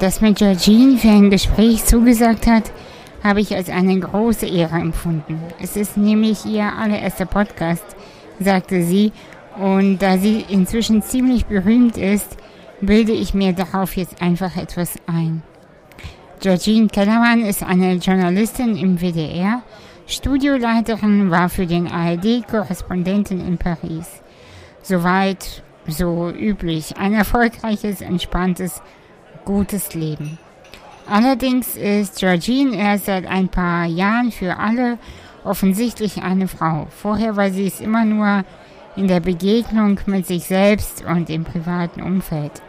Dass mir Georgine für ein Gespräch zugesagt hat, habe ich als eine große Ehre empfunden. Es ist nämlich ihr allererster Podcast, sagte sie, und da sie inzwischen ziemlich berühmt ist, bilde ich mir darauf jetzt einfach etwas ein. Georgine Kellermann ist eine Journalistin im WDR, Studioleiterin war für den ARD-Korrespondenten in Paris. Soweit so üblich. Ein erfolgreiches, entspanntes, gutes Leben. Allerdings ist Georgine erst seit ein paar Jahren für alle offensichtlich eine Frau. Vorher war sie es immer nur in der Begegnung mit sich selbst und im privaten Umfeld.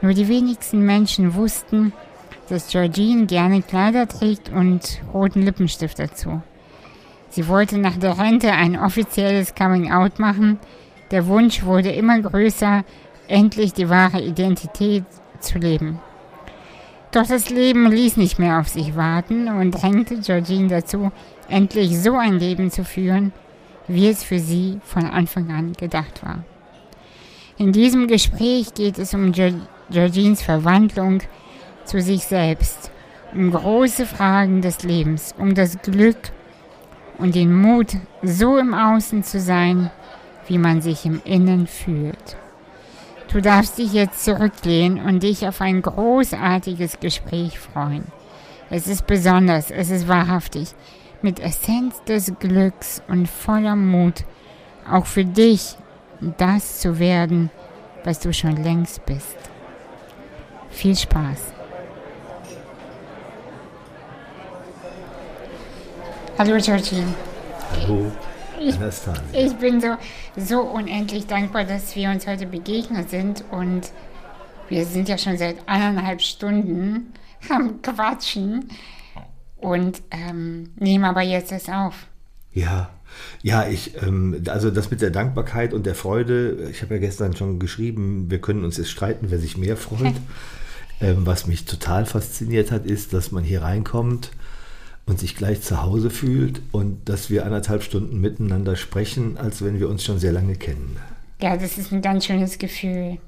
Nur die wenigsten Menschen wussten, dass Georgine gerne Kleider trägt und roten Lippenstift dazu. Sie wollte nach der Rente ein offizielles Coming-out machen. Der Wunsch wurde immer größer, endlich die wahre Identität zu leben. Doch das Leben ließ nicht mehr auf sich warten und drängte Georgine dazu, endlich so ein Leben zu führen, wie es für sie von Anfang an gedacht war. In diesem Gespräch geht es um Georgines Verwandlung zu sich selbst, um große Fragen des Lebens, um das Glück und den Mut, so im Außen zu sein, wie man sich im Innen fühlt. Du darfst dich jetzt zurücklehnen und dich auf ein großartiges Gespräch freuen. Es ist besonders, es ist wahrhaftig, mit Essenz des Glücks und voller Mut, auch für dich das zu werden, was du schon längst bist. Viel Spaß. Hallo Georgine. Hallo. Ich, ich bin so, so unendlich dankbar, dass wir uns heute begegnet sind und wir sind ja schon seit eineinhalb Stunden am Quatschen und ähm, nehmen aber jetzt das auf. Ja, ja, ich, ähm, also das mit der Dankbarkeit und der Freude, ich habe ja gestern schon geschrieben, wir können uns jetzt streiten, wer sich mehr freut. ähm, was mich total fasziniert hat, ist, dass man hier reinkommt und sich gleich zu Hause fühlt und dass wir anderthalb Stunden miteinander sprechen, als wenn wir uns schon sehr lange kennen. Ja, das ist ein ganz schönes Gefühl.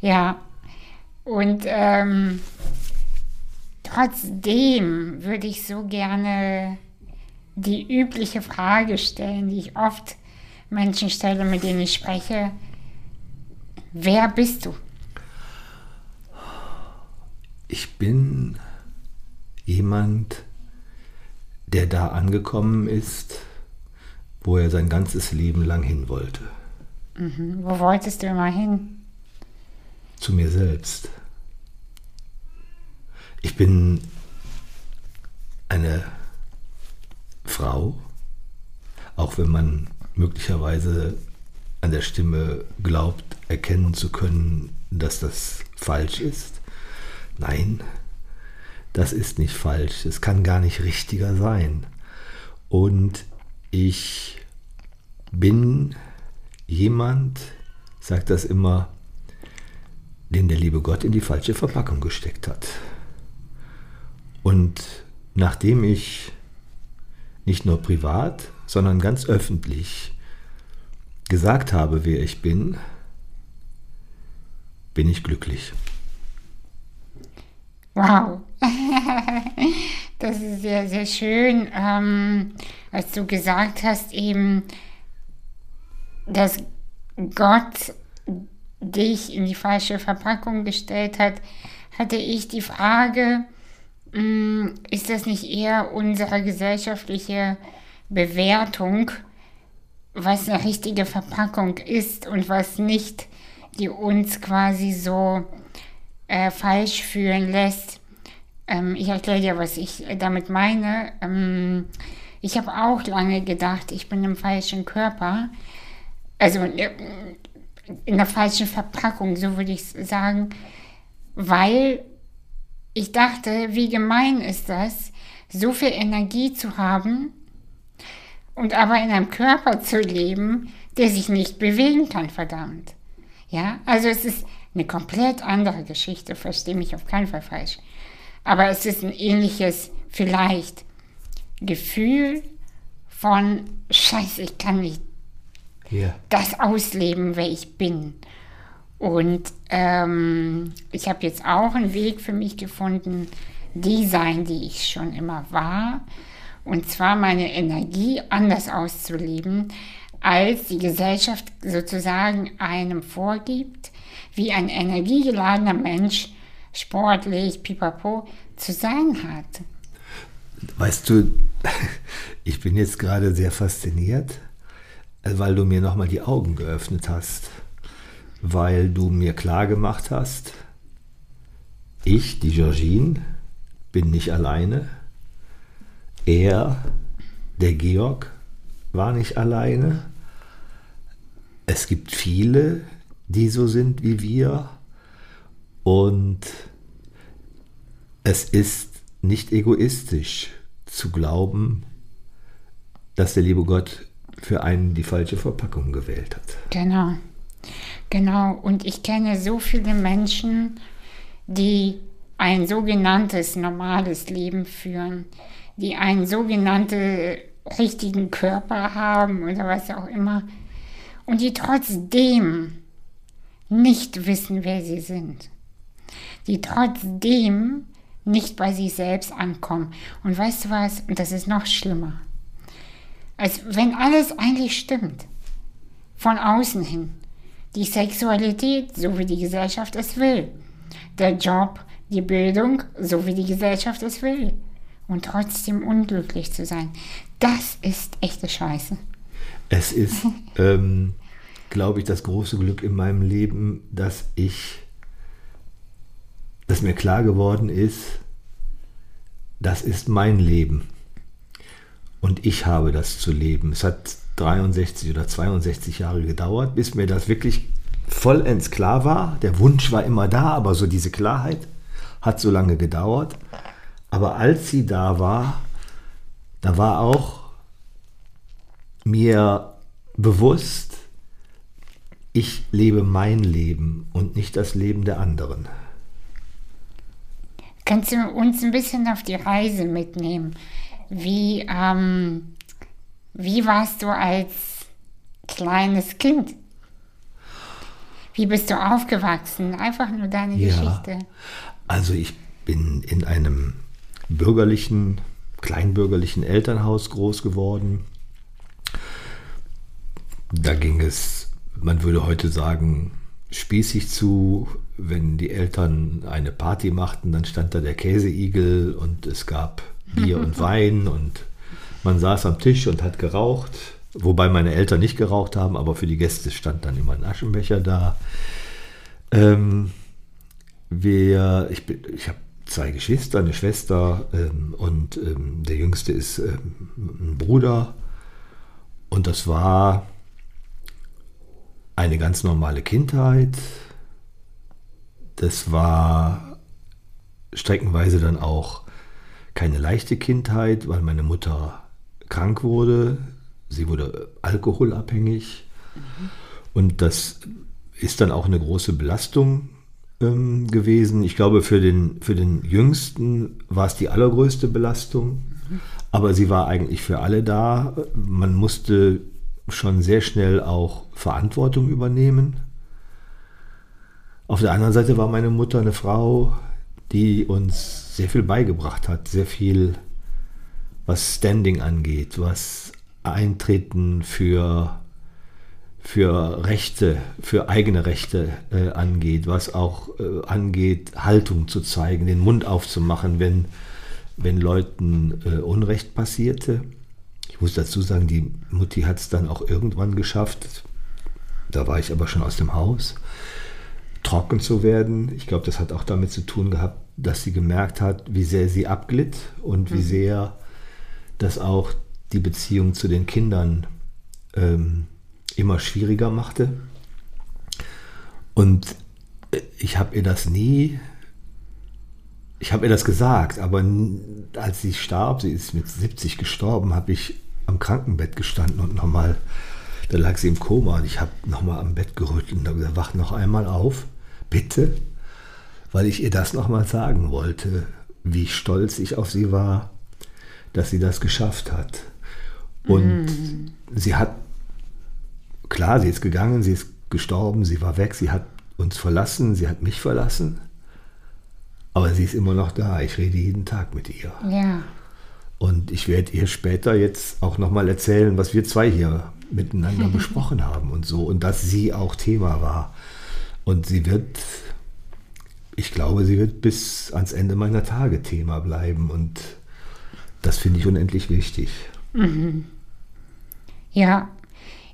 Ja, und ähm, trotzdem würde ich so gerne die übliche Frage stellen, die ich oft Menschen stelle, mit denen ich spreche. Wer bist du? Ich bin jemand, der da angekommen ist, wo er sein ganzes Leben lang hin wollte. Mhm. Wo wolltest du immer hin? Zu mir selbst. Ich bin eine Frau, auch wenn man möglicherweise an der Stimme glaubt, erkennen zu können, dass das falsch ist. Nein, das ist nicht falsch, es kann gar nicht richtiger sein. Und ich bin jemand, sagt das immer, den der liebe Gott in die falsche Verpackung gesteckt hat. Und nachdem ich nicht nur privat, sondern ganz öffentlich gesagt habe, wer ich bin, bin ich glücklich. Wow, das ist sehr, sehr schön, ähm, als du gesagt hast, eben, dass Gott dich in die falsche Verpackung gestellt hat, hatte ich die Frage, mh, hm, ist das nicht eher unsere gesellschaftliche Bewertung, was eine richtige Verpackung ist und was nicht, die uns quasi so äh, falsch fühlen lässt. Ähm, ich erkläre dir, was ich damit meine. Ähm, ich habe auch lange gedacht, ich bin im falschen Körper. Also äh, in der falschen Verpackung, so würde ich sagen. Weil ich dachte, wie gemein ist das, so viel Energie zu haben und aber in einem Körper zu leben, der sich nicht bewegen kann, verdammt. Ja, also es ist eine komplett andere Geschichte, verstehe mich auf keinen Fall falsch. Aber es ist ein ähnliches, vielleicht, Gefühl von Scheiße, ich kann nicht yeah. das ausleben, wer ich bin. Und ähm, ich habe jetzt auch einen Weg für mich gefunden, die sein, die ich schon immer war. Und zwar meine Energie anders auszuleben, als die Gesellschaft sozusagen einem vorgibt, wie ein energiegeladener Mensch sportlich, pipapo, zu sein hat. Weißt du, ich bin jetzt gerade sehr fasziniert, weil du mir nochmal die Augen geöffnet hast, weil du mir klar gemacht hast, ich, die Georgine, bin nicht alleine. Er, der Georg, war nicht alleine. Es gibt viele, die so sind wie wir. Und es ist nicht egoistisch zu glauben, dass der liebe Gott für einen die falsche Verpackung gewählt hat. Genau, genau. Und ich kenne so viele Menschen, die ein sogenanntes normales Leben führen, die einen sogenannten richtigen Körper haben oder was auch immer und die trotzdem nicht wissen, wer sie sind, die trotzdem nicht bei sich selbst ankommen. Und weißt du was? Und das ist noch schlimmer. Als wenn alles eigentlich stimmt, von außen hin. Die Sexualität, so wie die Gesellschaft es will. Der Job, die Bildung, so wie die Gesellschaft es will. Und trotzdem unglücklich zu sein. Das ist echte Scheiße. Es ist, ähm, glaube ich, das große Glück in meinem Leben, dass ich, dass mir klar geworden ist, das ist mein Leben. Und ich habe das zu leben. Es hat 63 oder 62 Jahre gedauert, bis mir das wirklich vollends klar war. Der Wunsch war immer da, aber so diese Klarheit hat so lange gedauert. Aber als sie da war, da war auch mir bewusst, ich lebe mein Leben und nicht das Leben der anderen. Kannst du uns ein bisschen auf die Reise mitnehmen? Wie, ähm, wie warst du als kleines Kind? Wie bist du aufgewachsen? Einfach nur deine ja, Geschichte. Also ich bin in einem bürgerlichen, kleinbürgerlichen Elternhaus groß geworden. Da ging es, man würde heute sagen, spießig zu. Wenn die Eltern eine Party machten, dann stand da der Käseigel und es gab Bier und Wein und man saß am Tisch und hat geraucht. Wobei meine Eltern nicht geraucht haben, aber für die Gäste stand dann immer ein Aschenbecher da. Ähm, wir, ich ich habe zwei Geschwister, eine Schwester ähm, und ähm, der jüngste ist ähm, ein Bruder. Und das war eine ganz normale Kindheit. Das war streckenweise dann auch keine leichte Kindheit, weil meine Mutter krank wurde. Sie wurde alkoholabhängig. Mhm. Und das ist dann auch eine große Belastung ähm, gewesen. Ich glaube, für den, für den Jüngsten war es die allergrößte Belastung. Mhm. Aber sie war eigentlich für alle da. Man musste schon sehr schnell auch Verantwortung übernehmen. Auf der anderen Seite war meine Mutter eine Frau, die uns sehr viel beigebracht hat, sehr viel, was Standing angeht, was Eintreten für, für Rechte, für eigene Rechte äh, angeht, was auch äh, angeht, Haltung zu zeigen, den Mund aufzumachen, wenn, wenn Leuten äh, Unrecht passierte. Ich muss dazu sagen, die Mutti hat es dann auch irgendwann geschafft, da war ich aber schon aus dem Haus, trocken zu werden. Ich glaube, das hat auch damit zu tun gehabt, dass sie gemerkt hat, wie sehr sie abglitt und wie mhm. sehr das auch die Beziehung zu den Kindern ähm, immer schwieriger machte. Und ich habe ihr das nie, ich habe ihr das gesagt, aber als sie starb, sie ist mit 70 gestorben, habe ich am Krankenbett gestanden und nochmal, da lag sie im Koma und ich habe nochmal am Bett gerüttelt und habe gesagt, wach noch einmal auf, bitte, weil ich ihr das nochmal sagen wollte, wie stolz ich auf sie war, dass sie das geschafft hat. Und mm. sie hat, klar, sie ist gegangen, sie ist gestorben, sie war weg, sie hat uns verlassen, sie hat mich verlassen, aber sie ist immer noch da. Ich rede jeden Tag mit ihr. Ja. Und ich werde ihr später jetzt auch nochmal erzählen, was wir zwei hier miteinander besprochen haben und so. Und dass sie auch Thema war. Und sie wird, ich glaube, sie wird bis ans Ende meiner Tage Thema bleiben. Und das finde ich unendlich wichtig. Ja,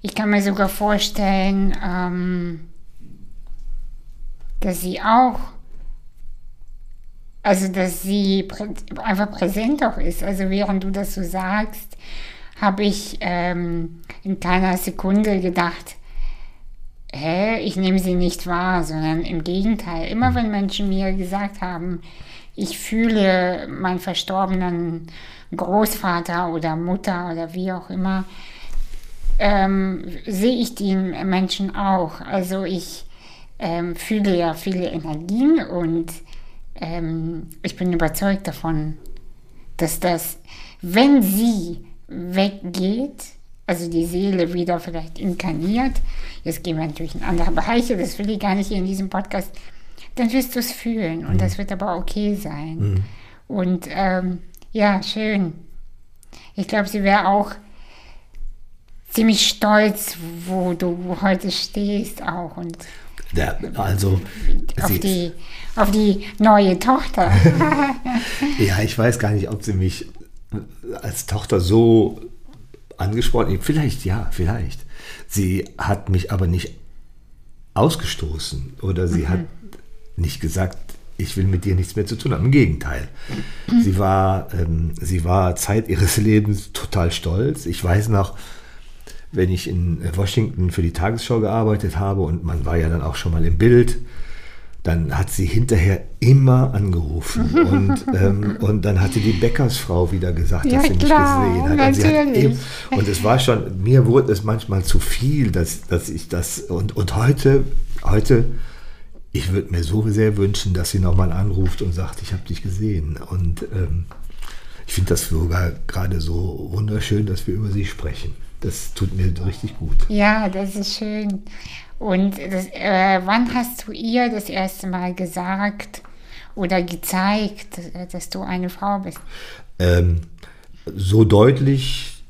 ich kann mir sogar vorstellen, ähm, dass sie auch, also dass sie prä einfach präsent auch ist. Also während du das so sagst, habe ich ähm, in keiner Sekunde gedacht, hä, ich nehme sie nicht wahr, sondern im Gegenteil. Immer wenn Menschen mir gesagt haben, ich fühle meinen verstorbenen Großvater oder Mutter oder wie auch immer, ähm, sehe ich die Menschen auch. Also ich ähm, fühle ja viele Energien und ähm, ich bin überzeugt davon, dass das, wenn sie weggeht, also die Seele wieder vielleicht inkarniert, jetzt gehen wir natürlich in andere Bereiche, das will ich gar nicht hier in diesem Podcast, dann wirst du es fühlen und das wird aber okay sein. Und ähm, ja, schön. Ich glaube, sie wäre auch ziemlich stolz, wo du heute stehst auch und Ja, also, auf die, auf die neue Tochter. ja, ich weiß gar nicht, ob sie mich als Tochter so angesprochen hat. Vielleicht, ja, vielleicht. Sie hat mich aber nicht ausgestoßen oder sie hat nicht gesagt, ich will mit dir nichts mehr zu tun haben. Im Gegenteil. Sie war, ähm, sie war Zeit ihres Lebens total stolz. Ich weiß noch, wenn ich in Washington für die Tagesschau gearbeitet habe und man war ja dann auch schon mal im Bild, dann hat sie hinterher immer angerufen und, ähm, und dann hatte die Bäckersfrau wieder gesagt, Ja, dass sie mich klar, gesehen hat. Und, sie hat eben, und es war schon, mir wurde es manchmal zu viel, dass, dass ich das, und, und heute, heute, ich würde mir so sehr wünschen, dass sie nochmal anruft und sagt, ich habe dich gesehen. Und ähm, ich finde das sogar gerade so wunderschön, dass wir über sie sprechen. Das tut mir richtig gut. ja, das ist schön. Und das, äh, wann hast du ihr das erste Mal gesagt oder gezeigt, dass du eine Frau bist? Ähm, so deutlich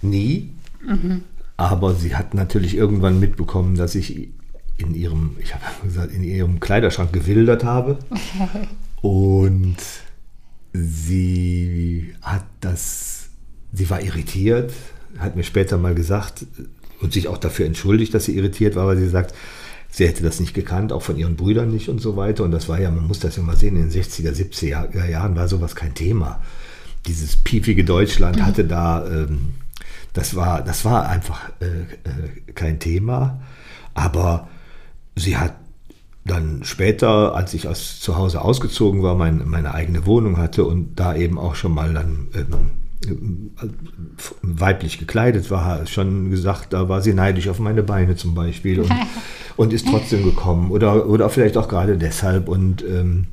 nie, aber sie hat natürlich irgendwann mitbekommen, dass ich in ihrem, ich habe gesagt, in ihrem Kleiderschrank gewildert habe. Und sie hat das, sie war irritiert, hat mir später mal gesagt und sich auch dafür entschuldigt, dass sie irritiert war, weil sie sagt, sie hätte das nicht gekannt, auch von ihren Brüdern nicht und so weiter. Und das war ja, man muss das ja mal sehen, in den 60er, 70er Jahren war sowas kein Thema. Dieses piefige Deutschland hatte da, ähm, das war, das war einfach äh, äh, kein Thema. Aber sie hat dann später, als ich aus zu Hause ausgezogen war, mein, meine eigene Wohnung hatte und da eben auch schon mal dann ähm, weiblich gekleidet war, schon gesagt, da war sie neidisch auf meine Beine zum Beispiel und, und ist trotzdem gekommen oder, oder vielleicht auch gerade deshalb und, ähm,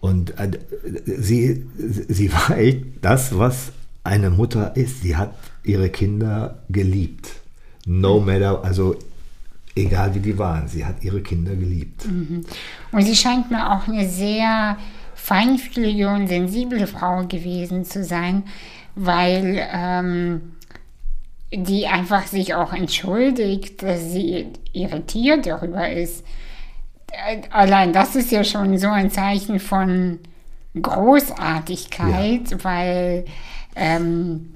und äh, sie, sie war echt das, was eine Mutter ist. Sie hat ihre Kinder geliebt. No matter, also egal wie die waren, sie hat ihre Kinder geliebt. Und sie scheint mir auch eine sehr feinfühlige und sensible Frau gewesen zu sein, weil ähm, die einfach sich auch entschuldigt, dass sie irritiert darüber ist. Äh, Allein das ist ja schon so ein Zeichen von Großartigkeit, weil ähm,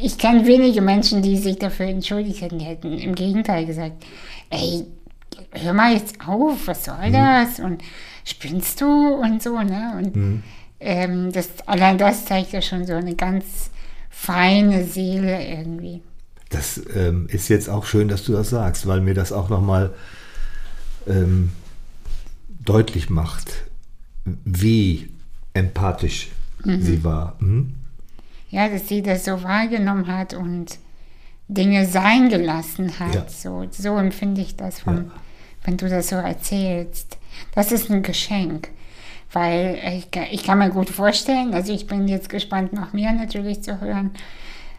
ich kenne wenige Menschen, die sich dafür entschuldigt hätten. Die hätten im Gegenteil gesagt, ey, hör mal jetzt auf, was soll das? Und spinnst du und so, ne? Und ähm, das, allein das zeigt ja schon so eine ganz feine Seele irgendwie. Das ähm, ist jetzt auch schön, dass du das sagst, weil mir das auch nochmal ähm, deutlich macht, wie empathisch sie war. Mhm. Ja, dass sie das so wahrgenommen hat und Dinge sein gelassen hat. Ja. So, so empfinde ich das, vom, Ja. Wenn du das so erzählst. Das ist ein Geschenk. Weil ich, ich kann mir gut vorstellen, also ich bin jetzt gespannt, noch mehr natürlich zu hören.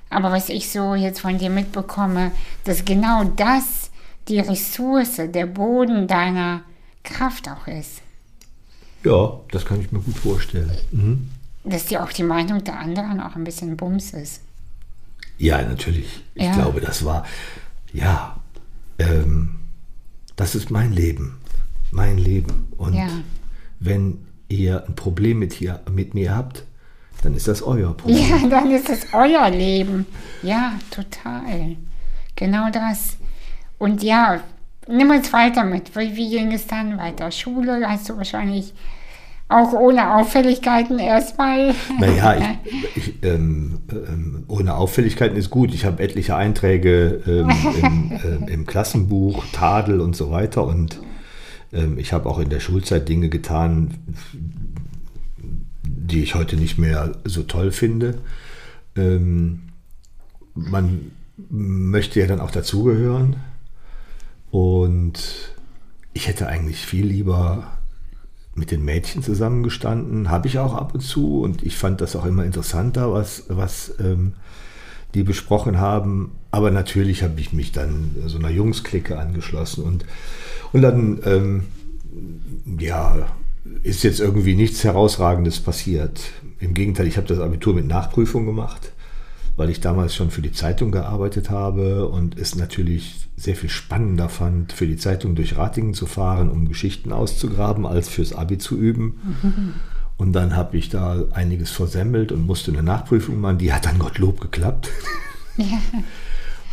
Aber was ich so jetzt von dir mitbekomme, dass genau das die Ressource, der Boden deiner Kraft auch ist. Ja, das kann ich mir gut vorstellen. Mhm. Dass dir auch die Meinung der anderen auch ein bisschen Bums ist. Ja, natürlich. Ich Ja. glaube, das war, ja, ähm, das ist mein Leben. Mein Leben. Und Ja. wenn ihr ein Problem mit, hier, mit mir habt, dann ist das euer Problem. Ja, dann ist es euer Leben. Ja, total. Genau das. Und ja, nimm uns weiter mit. Wie, wie ging es dann weiter? Schule hast du wahrscheinlich auch ohne Auffälligkeiten erstmal. Naja, ich, ich, ähm, ähm, ohne Auffälligkeiten ist gut. Ich habe etliche Einträge ähm, im, ähm, im Klassenbuch, Tadel und so weiter. Und ähm, ich habe auch in der Schulzeit Dinge getan, die ich heute nicht mehr so toll finde. Ähm, man möchte ja dann auch dazugehören. Und ich hätte eigentlich viel lieber mit den Mädchen zusammengestanden, habe ich auch ab und zu und ich fand das auch immer interessanter, was, was ähm, die besprochen haben. Aber natürlich habe ich mich dann so einer Jungsklicke angeschlossen und, und dann, ähm, ja, ist jetzt irgendwie nichts Herausragendes passiert. Im Gegenteil, ich habe das Abitur mit Nachprüfung gemacht, weil ich damals schon für die Zeitung gearbeitet habe und es natürlich sehr viel spannender fand, für die Zeitung durch Ratingen zu fahren, um Geschichten auszugraben, als fürs Abi zu üben. Und dann habe ich da einiges versemmelt und musste eine Nachprüfung machen. Die hat dann Gottlob geklappt.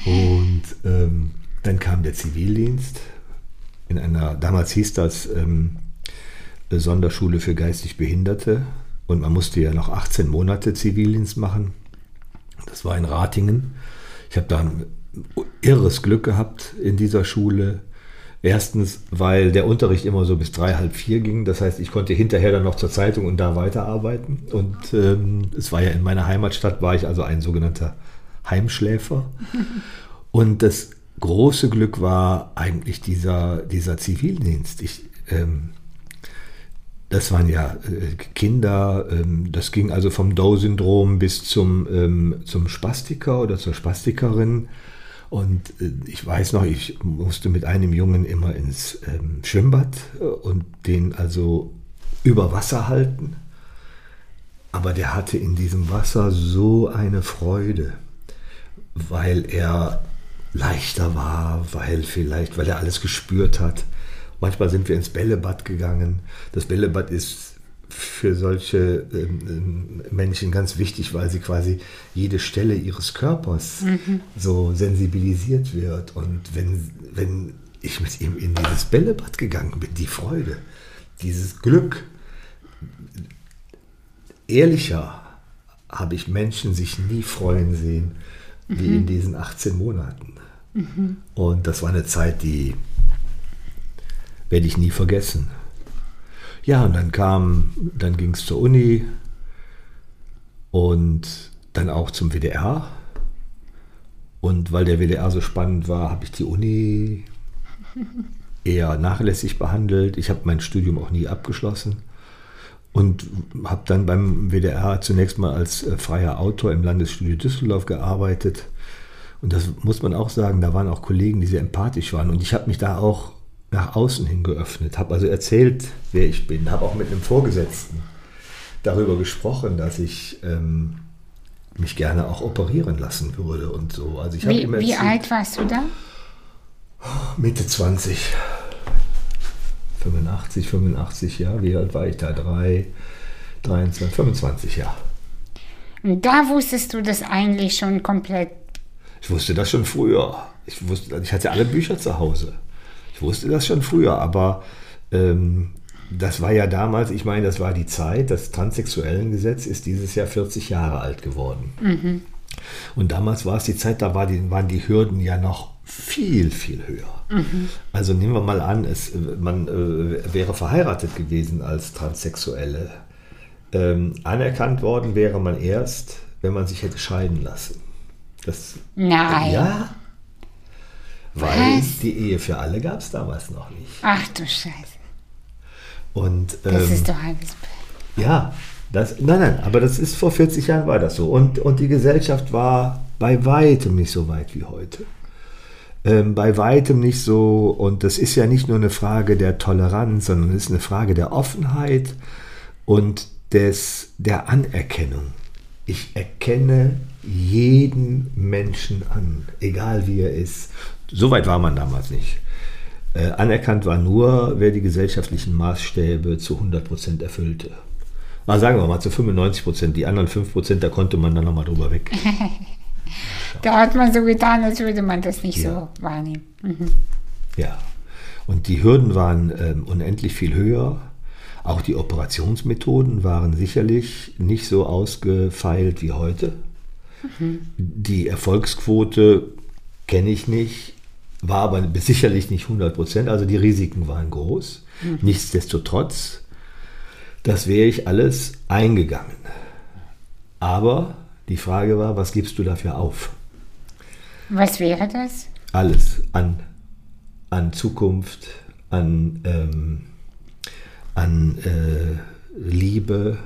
Und ähm, dann kam der Zivildienst in einer, damals hieß das ähm, Sonderschule für geistig Behinderte. Und man musste ja noch 18 Monate Zivildienst machen. Das war in Ratingen. Ich habe da ein irres Glück gehabt in dieser Schule. Erstens, weil der Unterricht immer so bis drei, halb vier ging. Das heißt, ich konnte hinterher dann noch zur Zeitung und da weiterarbeiten. Und ähm, es war ja in meiner Heimatstadt, war ich also ein sogenannter Heimschläfer. Und das große Glück war eigentlich dieser, dieser Zivildienst. Ich, ähm, das waren ja äh, Kinder, ähm, das ging also vom Dow-Syndrom bis zum, ähm, zum Spastiker oder zur Spastikerin. Und äh, ich weiß noch, ich musste mit einem Jungen immer ins ähm, Schwimmbad äh, und den also über Wasser halten. Aber der hatte in diesem Wasser so eine Freude, weil er leichter war, weil vielleicht, weil er alles gespürt hat. Manchmal sind wir ins Bällebad gegangen. Das Bällebad ist für solche ähm, Menschen ganz wichtig, weil sie quasi jede Stelle ihres Körpers so sensibilisiert wird. Und wenn, wenn ich mit ihm in dieses Bällebad gegangen bin, die Freude, dieses Glück, ehrlicher habe ich Menschen sich nie freuen sehen, wie in diesen 18 Monaten. Und das war eine Zeit, die werde ich nie vergessen. Ja, und dann kam, dann ging es zur Uni und dann auch zum WDR. Und weil der WDR so spannend war, habe ich die Uni eher nachlässig behandelt. Ich habe mein Studium auch nie abgeschlossen und habe dann beim WDR zunächst mal als äh, freier Autor im Landesstudio Düsseldorf gearbeitet. Und das muss man auch sagen, da waren auch Kollegen, die sehr empathisch waren. Und ich habe mich da auch nach außen hin geöffnet, habe also erzählt, wer ich bin, habe auch mit einem Vorgesetzten darüber gesprochen, dass ich ähm, mich gerne auch operieren lassen würde und so. Also ich habe Wie, wie alt warst du da? Mitte 20. 85, 85, ja. Wie alt war ich da? 3, 23, 25, ja. Und da wusstest du das eigentlich schon komplett. Ich wusste das schon früher. Ich, wusste, ich hatte alle Bücher zu Hause. Ich wusste das schon früher, aber ähm, das war ja damals, ich meine, das war die Zeit, das Transsexuellengesetz ist dieses Jahr 40 Jahre alt geworden. Und damals war es die Zeit, da war die, waren die Hürden ja noch viel, viel höher. Also nehmen wir mal an, es, man äh, wäre verheiratet gewesen als Transsexuelle. Ähm, anerkannt worden wäre man erst, wenn man sich hätte scheiden lassen. Das, Nein. ja. Weil Was? die Ehe für alle gab es damals noch nicht. Ach du Scheiße. Und Das ähm, ist doch alles. ja, das, nein, nein, aber das ist vor 40 Jahren war das so. Und, und die Gesellschaft war bei weitem nicht so weit wie heute. ähm, bei weitem nicht so. Und das ist ja nicht nur eine Frage der Toleranz, sondern es ist eine Frage der Offenheit und des, der Anerkennung. Ich erkenne jeden Menschen an, egal wie er ist. So weit war man damals nicht. Äh, anerkannt war nur, wer die gesellschaftlichen Maßstäbe zu 100% erfüllte. Na, sagen wir mal zu 95%. Die anderen 5%, da konnte man dann nochmal drüber weg. da hat man so getan, als würde man das nicht Ja. so wahrnehmen. Mhm. Ja. Und die Hürden waren ähm, unendlich viel höher. Auch die Operationsmethoden waren sicherlich nicht so ausgefeilt wie heute. Die Erfolgsquote kenne ich nicht, war aber sicherlich nicht 100 Prozent. Also die Risiken waren groß. Nichtsdestotrotz, das wäre ich alles eingegangen. Aber die Frage war, was gibst du dafür auf? Was wäre das? alles an, an Zukunft, an, ähm, an äh, Liebe.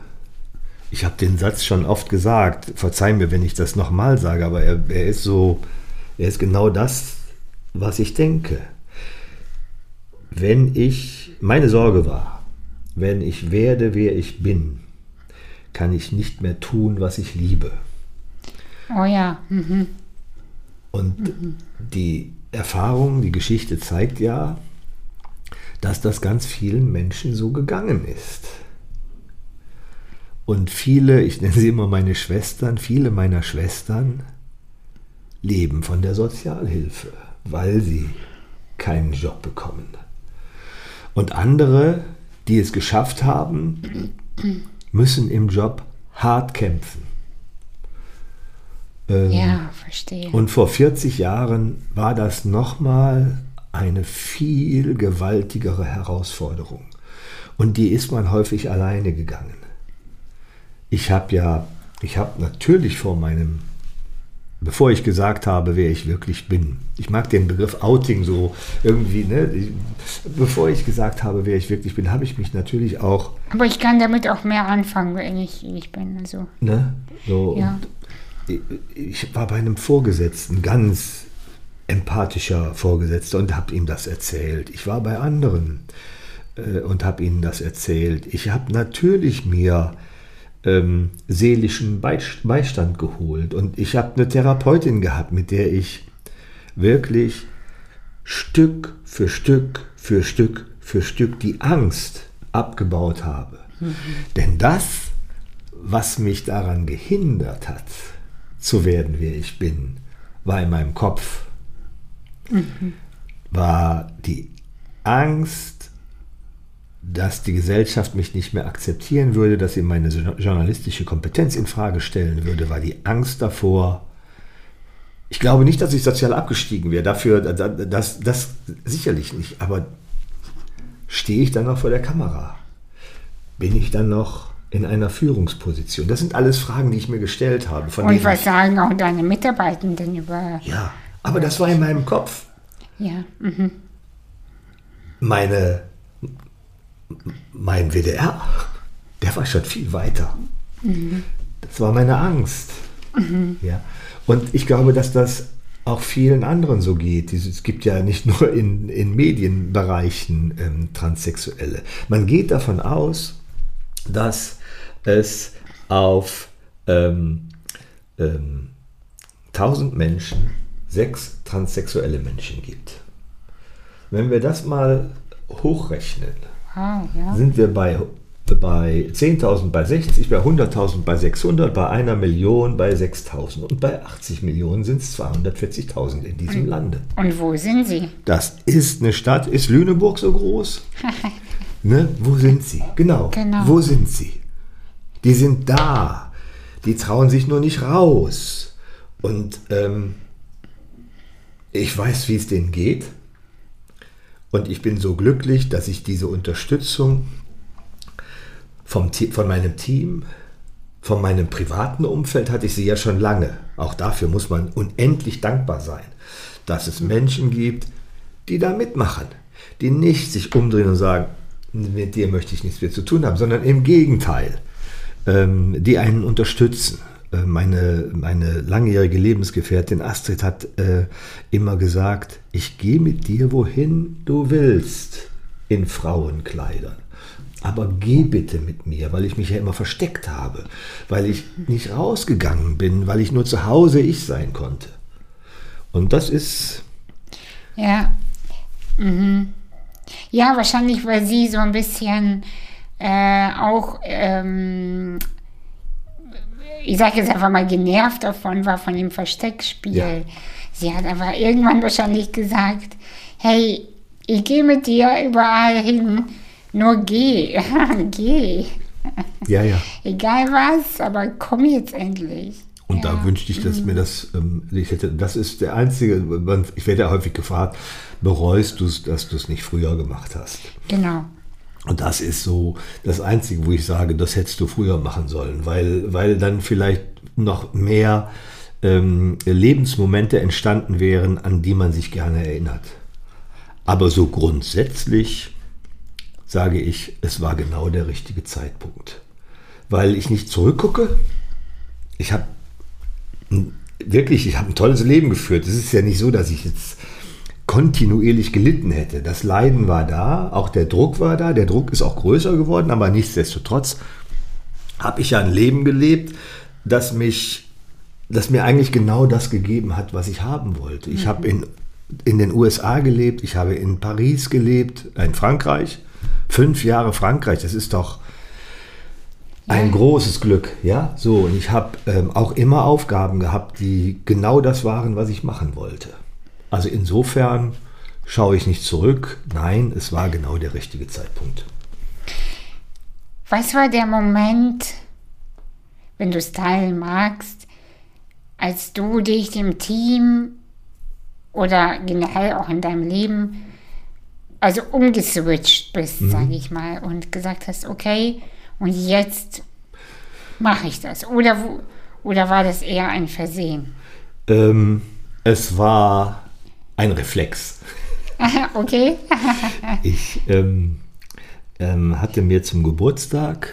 Ich habe den Satz schon oft gesagt, verzeih mir, wenn ich das nochmal sage, aber er, er ist so, er ist genau das, was ich denke. Wenn ich, meine Sorge war, wenn ich werde, wer ich bin, kann ich nicht mehr tun, was ich liebe. Oh ja. Mhm. Und die Erfahrung, die Geschichte zeigt ja, dass das ganz vielen Menschen so gegangen ist. Und viele, ich nenne sie immer meine Schwestern, viele meiner Schwestern leben von der Sozialhilfe, weil sie keinen Job bekommen. Und andere, die es geschafft haben, müssen im Job hart kämpfen. Ähm, Ja, verstehe. und vor 40 Jahren war das nochmal eine viel gewaltigere Herausforderung. Und die ist man häufig alleine gegangen. Ich habe ja, ich habe natürlich vor meinem, bevor ich gesagt habe, wer ich wirklich bin, ich mag den Begriff Outing so irgendwie, ne? Bevor ich gesagt habe, wer ich wirklich bin, habe ich mich natürlich auch, Aber ich kann damit auch mehr anfangen, wenn ich ich bin. Also, ne? So, Ja. ich war bei einem Vorgesetzten, ganz empathischer Vorgesetzter und habe ihm das erzählt. Ich war bei anderen äh, und habe ihnen das erzählt. Ich habe natürlich mir ähm, seelischen Beist- Beistand geholt und ich habe eine Therapeutin gehabt, mit der ich wirklich Stück für Stück für Stück für Stück die Angst abgebaut habe. Denn das, was mich daran gehindert hat, zu werden, wer ich bin, war in meinem Kopf. War die Angst, dass die Gesellschaft mich nicht mehr akzeptieren würde, dass sie meine jo- journalistische Kompetenz in Frage stellen würde, war die Angst davor. Ich glaube nicht, dass ich sozial abgestiegen wäre. Dafür, das, das, sicherlich nicht. Aber stehe ich dann noch vor der Kamera? Bin ich dann noch in einer Führungsposition? Das sind alles Fragen, die ich mir gestellt habe. Von und was sagen auch deine Mitarbeitenden über. ja, aber das war in meinem Kopf. Ja. Mhm. Meine, mein WDR, der war schon viel weiter. Das war meine Angst. Ja. Und ich glaube, dass das auch vielen anderen so geht. Es gibt ja nicht nur in, in Medienbereichen ähm, Transsexuelle. Man geht davon aus, dass es auf ähm, ähm, 1000 Menschen sechs transsexuelle Menschen gibt. Wenn wir das mal hochrechnen, Ja. sind wir bei, bei 10.000 bei 60, bei 100.000 bei 600, bei einer Million bei 6.000 und bei 80 Millionen sind es 240.000 in diesem Lande. Und wo sind sie? Das ist eine Stadt. Ist Lüneburg so groß? ne? Wo sind sie? Genau. Genau. Wo sind sie? Die sind da. Die trauen sich nur nicht raus. Und ähm, ich weiß, wie es denen geht. Und ich bin so glücklich, dass ich diese Unterstützung vom, von meinem Team, von meinem privaten Umfeld hatte ich sie ja schon lange. Auch dafür muss man unendlich dankbar sein, dass es Menschen gibt, die da mitmachen, die nicht sich umdrehen und sagen, mit dir möchte ich nichts mehr zu tun haben, sondern im Gegenteil, ähm, die einen unterstützen. Äh, meine, meine langjährige Lebensgefährtin Astrid hat äh, immer gesagt, ich gehe mit dir, wohin du willst, in Frauenkleidern. Aber geh bitte mit mir, weil ich mich ja immer versteckt habe, weil ich nicht rausgegangen bin, weil ich nur zu Hause ich sein konnte. Und das ist. Ja. Mhm. Ja, wahrscheinlich, weil sie so ein bisschen äh, auch, ähm, ich sage jetzt einfach mal, genervt davon war, von dem Versteckspiel. Ja. Sie hat einfach irgendwann wahrscheinlich gesagt, hey, ich gehe mit dir überall hin, nur geh, geh. Ja, ja. Egal was, aber komm jetzt endlich. Und ja. da wünschte ich, dass mir das, ähm, ich hätte, das ist der einzige, ich werde ja häufig gefragt, bereust du es, dass du es nicht früher gemacht hast? Genau. Und das ist so das Einzige, wo ich sage, das hättest du früher machen sollen, weil, weil dann vielleicht noch mehr ähm, Lebensmomente entstanden wären, an die man sich gerne erinnert. Aber so grundsätzlich sage ich, es war genau der richtige Zeitpunkt. Weil ich nicht zurückgucke. Ich habe wirklich, ich habe ein tolles Leben geführt. Es ist ja nicht so, dass ich jetzt kontinuierlich gelitten hätte. Das Leiden war da, auch der Druck war da. Der Druck ist auch größer geworden, aber nichtsdestotrotz habe ich ja ein Leben gelebt, das mich, das mir eigentlich genau das gegeben hat, was ich haben wollte. Ich mhm. habe in, in den USA gelebt, ich habe in Paris gelebt, in Frankreich. Fünf Jahre Frankreich, das ist doch ein großes Glück, ja. So, und ich habe ähm, auch immer Aufgaben gehabt, die genau das waren, was ich machen wollte. Also insofern schaue ich nicht zurück. Nein, es war genau der richtige Zeitpunkt. Was war der Moment, wenn du es teilen magst, als du dich dem Team oder generell auch in deinem Leben, also umgeswitcht bist, mhm. sage ich mal, und gesagt hast, okay, und jetzt mache ich das? Oder, oder war das eher ein Versehen? Ähm, es war ein Reflex. okay. ich ähm, ähm, hatte mir zum Geburtstag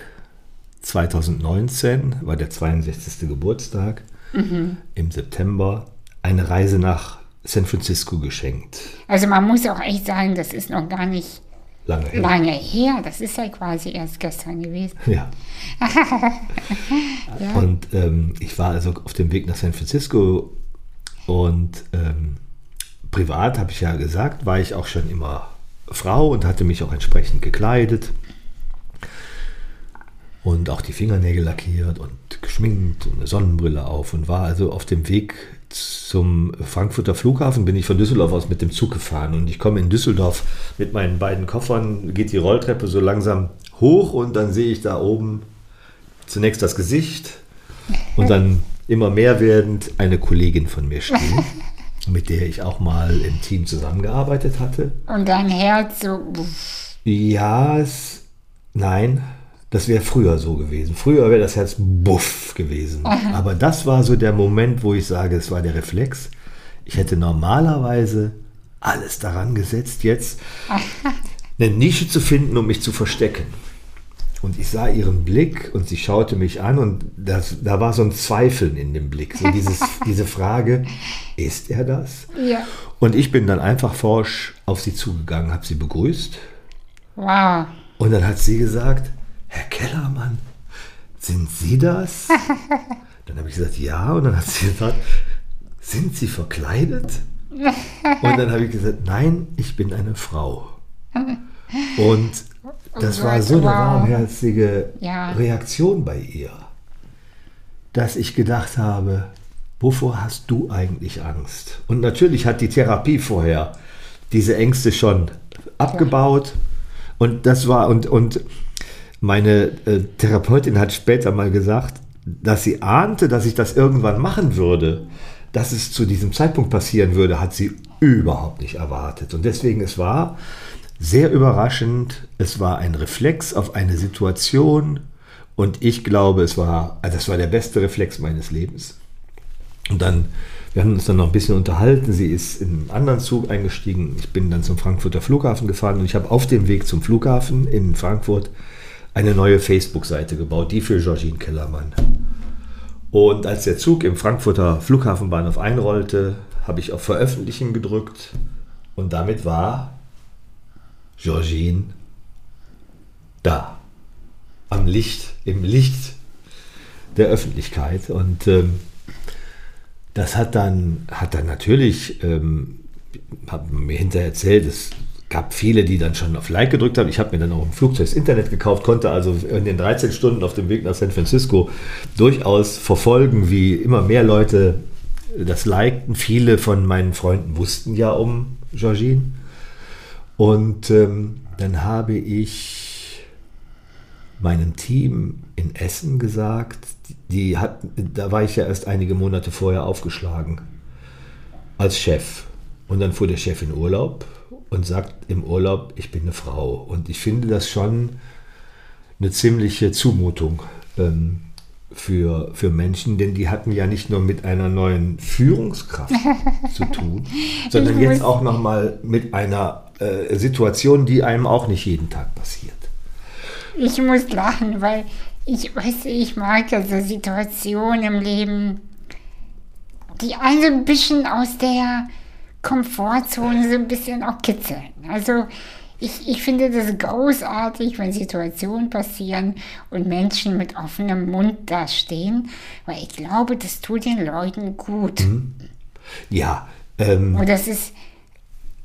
2019, war der 62. Geburtstag, mhm. im September, eine Reise nach San Francisco geschenkt. Also man muss auch echt sagen, das ist noch gar nicht lange her. Lange her, das ist ja quasi erst gestern gewesen. Ja. ja. Und ähm, ich war also auf dem Weg nach San Francisco und ähm, privat, habe ich ja gesagt, war ich auch schon immer Frau und hatte mich auch entsprechend gekleidet und auch die Fingernägel lackiert und geschminkt und eine Sonnenbrille auf und war also auf dem Weg zum Frankfurter Flughafen bin ich von Düsseldorf aus mit dem Zug gefahren und ich komme in Düsseldorf mit meinen beiden Koffern, geht die Rolltreppe so langsam hoch und dann sehe ich da oben zunächst das Gesicht und dann immer mehr werdend eine Kollegin von mir stehen, mit der ich auch mal im Team zusammengearbeitet hatte. Und dein Herz so. Ja, es, nein, das wäre früher so gewesen. Früher wäre das Herz buff gewesen. Aha. Aber das war so der Moment, wo ich sage, es war der Reflex. Ich hätte normalerweise alles daran gesetzt, jetzt eine Nische zu finden, um mich zu verstecken. Und ich sah ihren Blick und sie schaute mich an und das, da war so ein Zweifeln in dem Blick. So dieses, diese Frage, ist er das? Ja. Und ich bin dann einfach forsch auf sie zugegangen, habe sie begrüßt. Wow. Und dann hat sie gesagt, Herr Kellermann, sind Sie das? Dann habe ich gesagt, ja. Und dann hat sie gesagt, sind Sie verkleidet? Und dann habe ich gesagt, nein, ich bin eine Frau. Und das war so eine warmherzige Reaktion bei ihr, dass ich gedacht habe, wovor hast du eigentlich Angst? Und natürlich hat die Therapie vorher diese Ängste schon abgebaut. Und das war, und, und meine äh, Therapeutin hat später mal gesagt, dass sie ahnte, dass ich das irgendwann machen würde. Dass es zu diesem Zeitpunkt passieren würde, hat sie überhaupt nicht erwartet. Und deswegen, es war sehr überraschend. Es war ein Reflex auf eine Situation. Und ich glaube, es war, also das war der beste Reflex meines Lebens. Und dann, wir haben uns dann noch ein bisschen unterhalten. Sie ist in einen anderen Zug eingestiegen. Ich bin dann zum Frankfurter Flughafen gefahren und ich habe auf dem Weg zum Flughafen in Frankfurt eine neue Facebook-Seite gebaut, die für Georgine Kellermann. Und als der Zug im Frankfurter Flughafenbahnhof einrollte, habe ich auf Veröffentlichen gedrückt und damit war Georgine da. Am Licht, im Licht der Öffentlichkeit. Und ähm, das hat dann, hat dann natürlich, ähm, haben mir hinterher erzählt, es gab viele, die dann schon auf Like gedrückt haben. Ich habe mir dann auch im Flugzeug das Internet gekauft, konnte also in den 13 Stunden auf dem Weg nach San Francisco durchaus verfolgen, wie immer mehr Leute das likten. Viele von meinen Freunden wussten ja um Georgine. Und ähm, dann habe ich meinem Team in Essen gesagt, die hat, da war ich ja erst einige Monate vorher aufgeschlagen als Chef. Und dann fuhr der Chef in Urlaub und sagt im Urlaub, ich bin eine Frau. Und ich finde das schon eine ziemliche Zumutung ähm, für, für Menschen, denn die hatten ja nicht nur mit einer neuen Führungskraft zu tun, sondern jetzt auch nochmal mit einer äh, Situation, die einem auch nicht jeden Tag passiert. Ich muss lachen, weil ich weiß, ich mag also Situationen im Leben, die einen so ein bisschen aus der Komfortzone so ein bisschen auch kitzeln. Also ich, ich finde das großartig, wenn Situationen passieren und Menschen mit offenem Mund da stehen, weil ich glaube, das tut den Leuten gut. Mhm. Ja. Ähm, und das ist.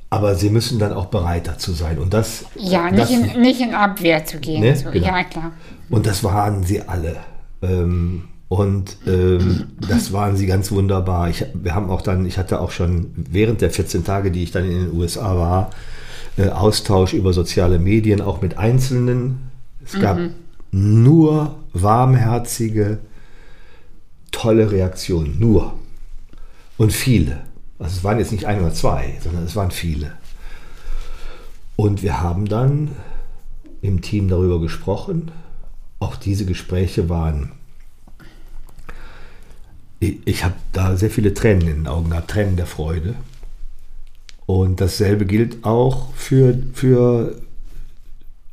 Aber sie müssen dann auch bereit dazu sein. Und das. Ja, nicht, das, in, nicht in Abwehr zu gehen. Ne? So. Genau. Ja, klar. Und das waren sie alle. Ähm, und ähm, das waren sie ganz wunderbar. Ich, wir haben auch dann, ich hatte auch schon während der 14 Tage, die ich dann in den USA war, äh, Austausch über soziale Medien, auch mit Einzelnen. Es mhm. gab nur warmherzige, tolle Reaktionen. Nur. Und viele. Also es waren jetzt nicht ein oder zwei, sondern es waren viele. Und wir haben dann im Team darüber gesprochen. Auch diese Gespräche waren ich, habe da sehr viele Tränen in den Augen gehabt, Tränen der Freude. Und dasselbe gilt auch für, für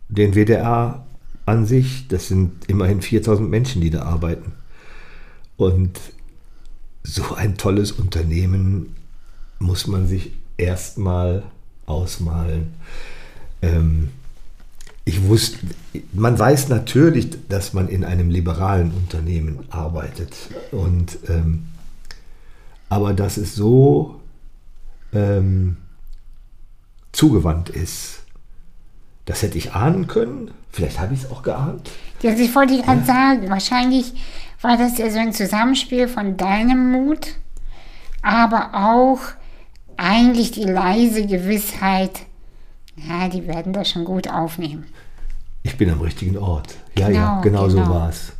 den WDR an sich. Das sind immerhin 4000 Menschen, die da arbeiten. Und so ein tolles Unternehmen muss man sich erstmal ausmalen. Ähm, ich wusste, man weiß natürlich, dass man in einem liberalen Unternehmen arbeitet. Und, ähm, aber dass es so ähm, zugewandt ist, das hätte ich ahnen können. Vielleicht habe ich es auch geahnt. Ja, ich wollte gerade ja. sagen, wahrscheinlich war das ja so ein Zusammenspiel von deinem Mut, aber auch eigentlich die leise Gewissheit, ja, die werden das schon gut aufnehmen. Ich bin am richtigen Ort. Ja, genau, ja, genau, genau. so war es.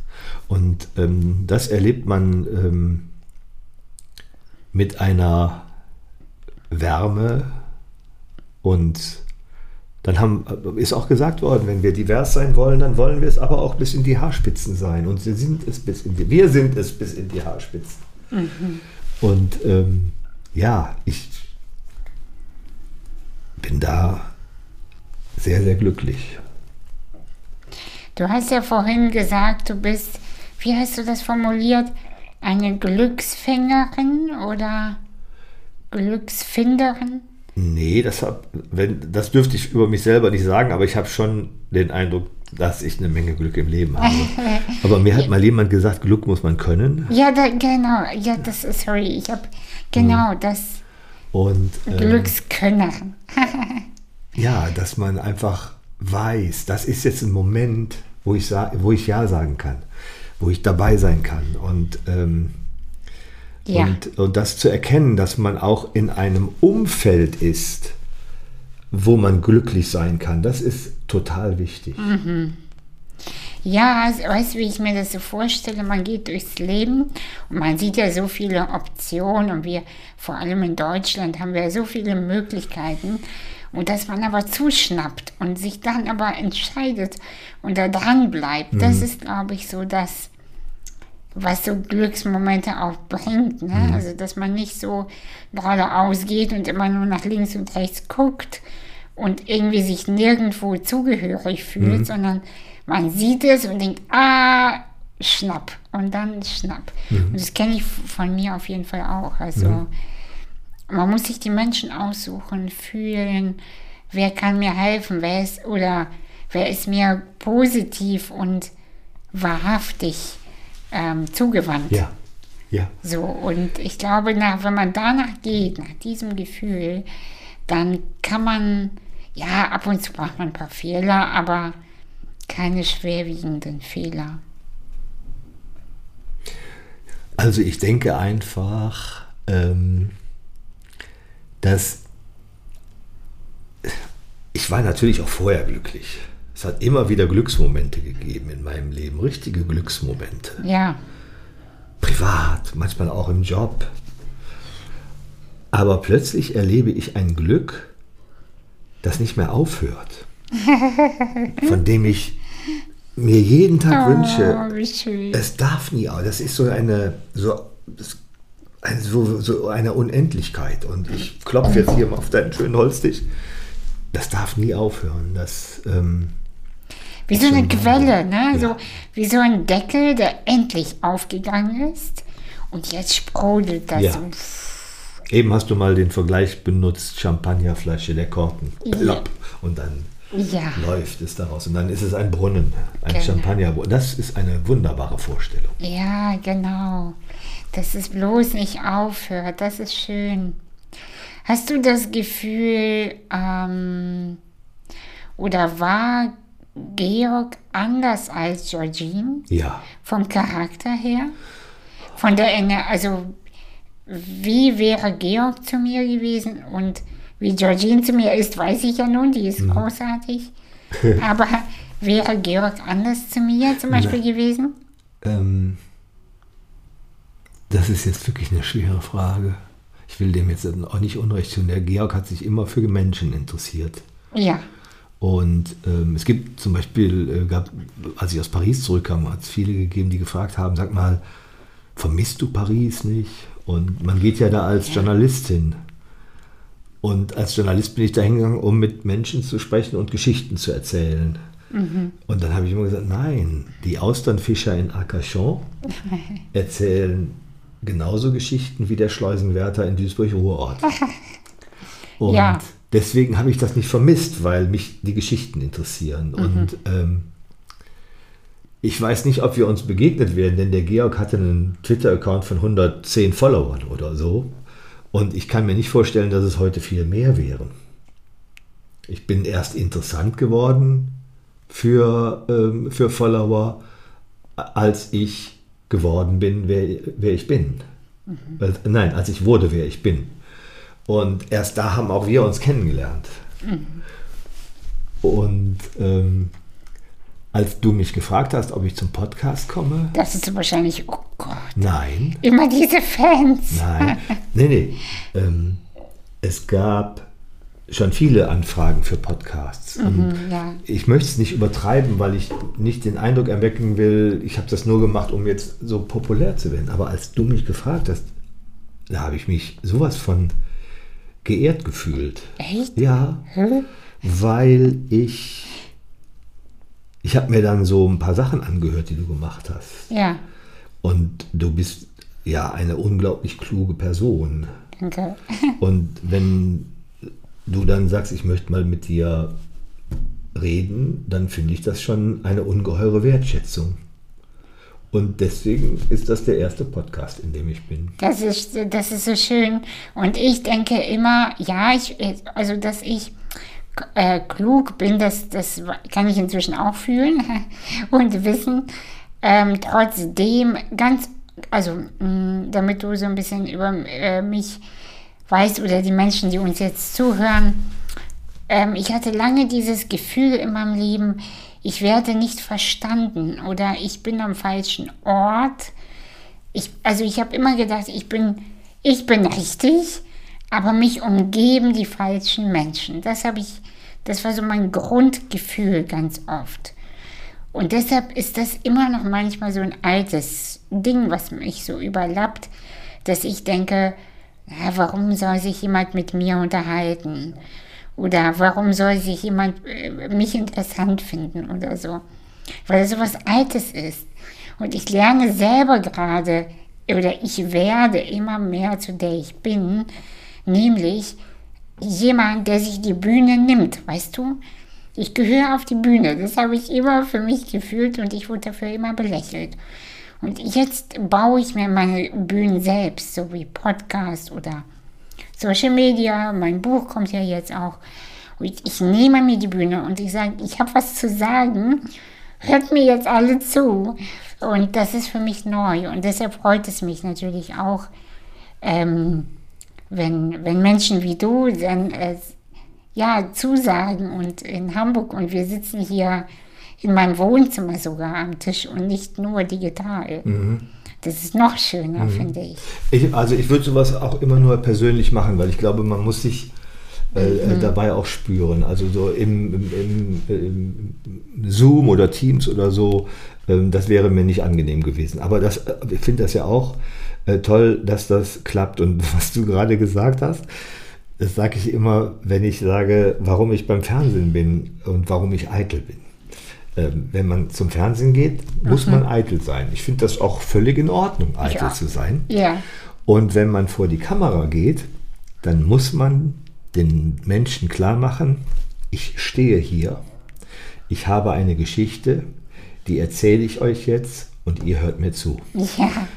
Und ähm, das erlebt man ähm, mit einer Wärme und dann haben, ist auch gesagt worden, wenn wir divers sein wollen, dann wollen wir es aber auch bis in die Haarspitzen sein. Und sie sind es bis in die, wir sind es bis in die Haarspitzen. Mhm. Und ähm, ja, ich bin da sehr, sehr glücklich. Du hast ja vorhin gesagt, du bist, wie hast du das formuliert, eine Glücksfängerin oder Glücksfinderin? Nee, das, hab, wenn, das dürfte ich über mich selber nicht sagen, aber ich habe schon den Eindruck, dass ich eine Menge Glück im Leben habe. aber mir hat mal jemand gesagt, Glück muss man können. Ja, da, genau. Ja, das ist, sorry, ich habe genau mhm. das. Und, ähm, Glückskönnerin. ja, dass man einfach weiß, das ist jetzt ein Moment, wo ich, wo ich Ja sagen kann, wo ich dabei sein kann. Und, ähm, ja. und, und das zu erkennen, dass man auch in einem Umfeld ist, wo man glücklich sein kann, das ist total wichtig. Mhm. Ja, also, weißt du, wie ich mir das so vorstelle? Man geht durchs Leben und man sieht ja so viele Optionen und wir, vor allem in Deutschland, haben wir so viele Möglichkeiten. Und dass man aber zuschnappt und sich dann aber entscheidet und da dran bleibt, mhm. das ist, glaube ich, so das, was so Glücksmomente auch bringt. Ne? Mhm. Also, dass man nicht so geradeaus geht und immer nur nach links und rechts guckt und irgendwie sich nirgendwo zugehörig fühlt, mhm. sondern man sieht es und denkt, ah, Schnapp und dann Schnapp. Und das kenne ich von mir auf jeden Fall auch. Also man muss sich die Menschen aussuchen, fühlen, wer kann mir helfen, wer ist oder wer ist mir positiv und wahrhaftig ähm, zugewandt. Ja, ja. So, und ich glaube, nach, wenn man danach geht, nach diesem Gefühl, dann kann man, ja, ab und zu macht man ein paar Fehler, aber keine schwerwiegenden Fehler. Also ich denke einfach, ähm, dass ich war natürlich auch vorher glücklich. Es hat immer wieder Glücksmomente gegeben in meinem Leben, richtige Glücksmomente. Ja, Privat, manchmal auch im Job. Aber plötzlich erlebe ich ein Glück, das nicht mehr aufhört. Von dem ich mir jeden Tag wünsche, oh, wie schön. es darf nie aus. Das ist so eine, so, so, so eine Unendlichkeit. Und ich klopfe jetzt hier mal auf deinen schönen Holztisch. Das darf nie aufhören. Das, ähm, Wie so eine Quelle, ne? Ja. So, wie so ein Deckel, der endlich aufgegangen ist. Und jetzt sprudelt das Ja. so. eben hast du mal den Vergleich benutzt, Champagnerflasche, der Korken, Ja. plopp, und dann Ja, läuft es daraus. Und dann ist es ein Brunnen, ein Genau. Champagnerbrunnen. Das ist eine wunderbare Vorstellung. ja, genau. Dass es bloß nicht aufhört, das ist schön. Hast du das Gefühl, ähm, oder war Georg anders als Georgine? Ja, Vom Charakter her? Von der Ener also wie wäre Georg zu mir gewesen und wie Georgine zu mir ist, weiß ich ja nun, die ist großartig. Aber wäre Georg anders zu mir zum Beispiel gewesen? ähm, das ist jetzt wirklich eine schwere Frage. Ich will dem jetzt auch nicht Unrecht tun. Der Georg hat sich immer für Menschen interessiert. Ja, Und ähm, es gibt zum Beispiel, äh, gab, als ich aus Paris zurückkam, hat es viele gegeben, die gefragt haben, sag mal, vermisst du Paris nicht? Und man geht ja da als Journalistin. Und als Journalist bin ich da hingegangen, um mit Menschen zu sprechen und Geschichten zu erzählen. Und dann habe ich immer gesagt, nein, die Austernfischer in Arcachon erzählen genauso Geschichten wie der Schleusenwärter in Duisburg-Ruhrort. Und Ja. deswegen habe ich das nicht vermisst, weil mich die Geschichten interessieren. Und ähm, ich weiß nicht, ob wir uns begegnet werden, denn der Georg hatte einen Twitter-Account von 110 Followern oder so. Und ich kann mir nicht vorstellen, dass es heute viel mehr wären. Ich bin erst interessant geworden für, ähm, für Follower, als ich geworden bin, wer, wer ich bin. Weil- Nein, als ich wurde, wer ich bin. Und erst da haben auch wir uns kennengelernt. Und ähm, als du mich gefragt hast, ob ich zum Podcast komme, das ist wahrscheinlich, oh Gott, nein, immer diese Fans. nein, nee, nee. Ähm, es gab schon viele Anfragen für Podcasts. Und ja. ich möchte es nicht übertreiben, weil ich nicht den Eindruck erwecken will, ich habe das nur gemacht, um jetzt so populär zu werden. Aber als du mich gefragt hast, da habe ich mich sowas von geehrt gefühlt. Echt? Ja, Hä? weil ich, ich habe mir dann so ein paar Sachen angehört, die du gemacht hast. Ja, Und du bist ja eine unglaublich kluge Person. danke. Und wenn du dann sagst, ich möchte mal mit dir reden, dann finde ich das schon eine ungeheure Wertschätzung. Und deswegen ist das der erste Podcast, in dem ich bin. Das ist, das ist so schön. Und ich denke immer, ja, ich, also dass ich äh, klug bin, das, das kann ich inzwischen auch fühlen und wissen. Ähm, trotzdem ganz, also mh, damit du so ein bisschen über äh, mich weißt oder die Menschen, die uns jetzt zuhören, ähm, ich hatte lange dieses Gefühl in meinem Leben, ich werde nicht verstanden oder ich bin am falschen Ort. Ich, also ich habe immer gedacht, ich bin, ich bin richtig, aber mich umgeben die falschen Menschen. Das habe ich, das war so mein Grundgefühl ganz oft. Und deshalb ist das immer noch manchmal so ein altes Ding, was mich so überlappt, dass ich denke, warum soll sich jemand mit mir unterhalten? Oder warum soll sich jemand äh, mich interessant finden oder so? Weil es sowas Altes ist. Und ich lerne selber gerade, oder ich werde immer mehr zu der ich bin, nämlich jemand, der sich die Bühne nimmt, weißt du? Ich gehöre auf die Bühne, das habe ich immer für mich gefühlt und ich wurde dafür immer belächelt. Und jetzt baue ich mir meine Bühnen selbst, so wie Podcast oder Social Media. Mein Buch kommt ja jetzt auch. Und ich nehme mir die Bühne und ich sage, ich habe was zu sagen. Hört mir jetzt alle zu. Und das ist für mich neu. Und deshalb freut es mich natürlich auch, ähm, wenn, wenn Menschen wie du dann äh, ja, zusagen und in Hamburg und wir sitzen hier in meinem Wohnzimmer sogar am Tisch und nicht nur digital. Mhm. Das ist noch schöner, mhm. finde ich. ich. Also ich würde sowas auch immer nur persönlich machen, weil ich glaube, man muss sich äh, äh mhm. dabei auch spüren. Also so im, im, im, im Zoom oder Teams oder so, ähm, das wäre mir nicht angenehm gewesen. Aber das, äh, ich finde das ja auch äh, toll, dass das klappt. Und was du gerade gesagt hast, das sage ich immer, wenn ich sage, warum ich beim Fernsehen bin und warum ich eitel bin. Ähm, wenn man zum Fernsehen geht, muss mhm. man eitel sein. Ich finde das auch völlig in Ordnung, eitel ja. zu sein. Ja. Und wenn man vor die Kamera geht, dann muss man den Menschen klar machen, ich stehe hier, ich habe eine Geschichte, die erzähle ich euch jetzt und ihr hört mir zu. Ja.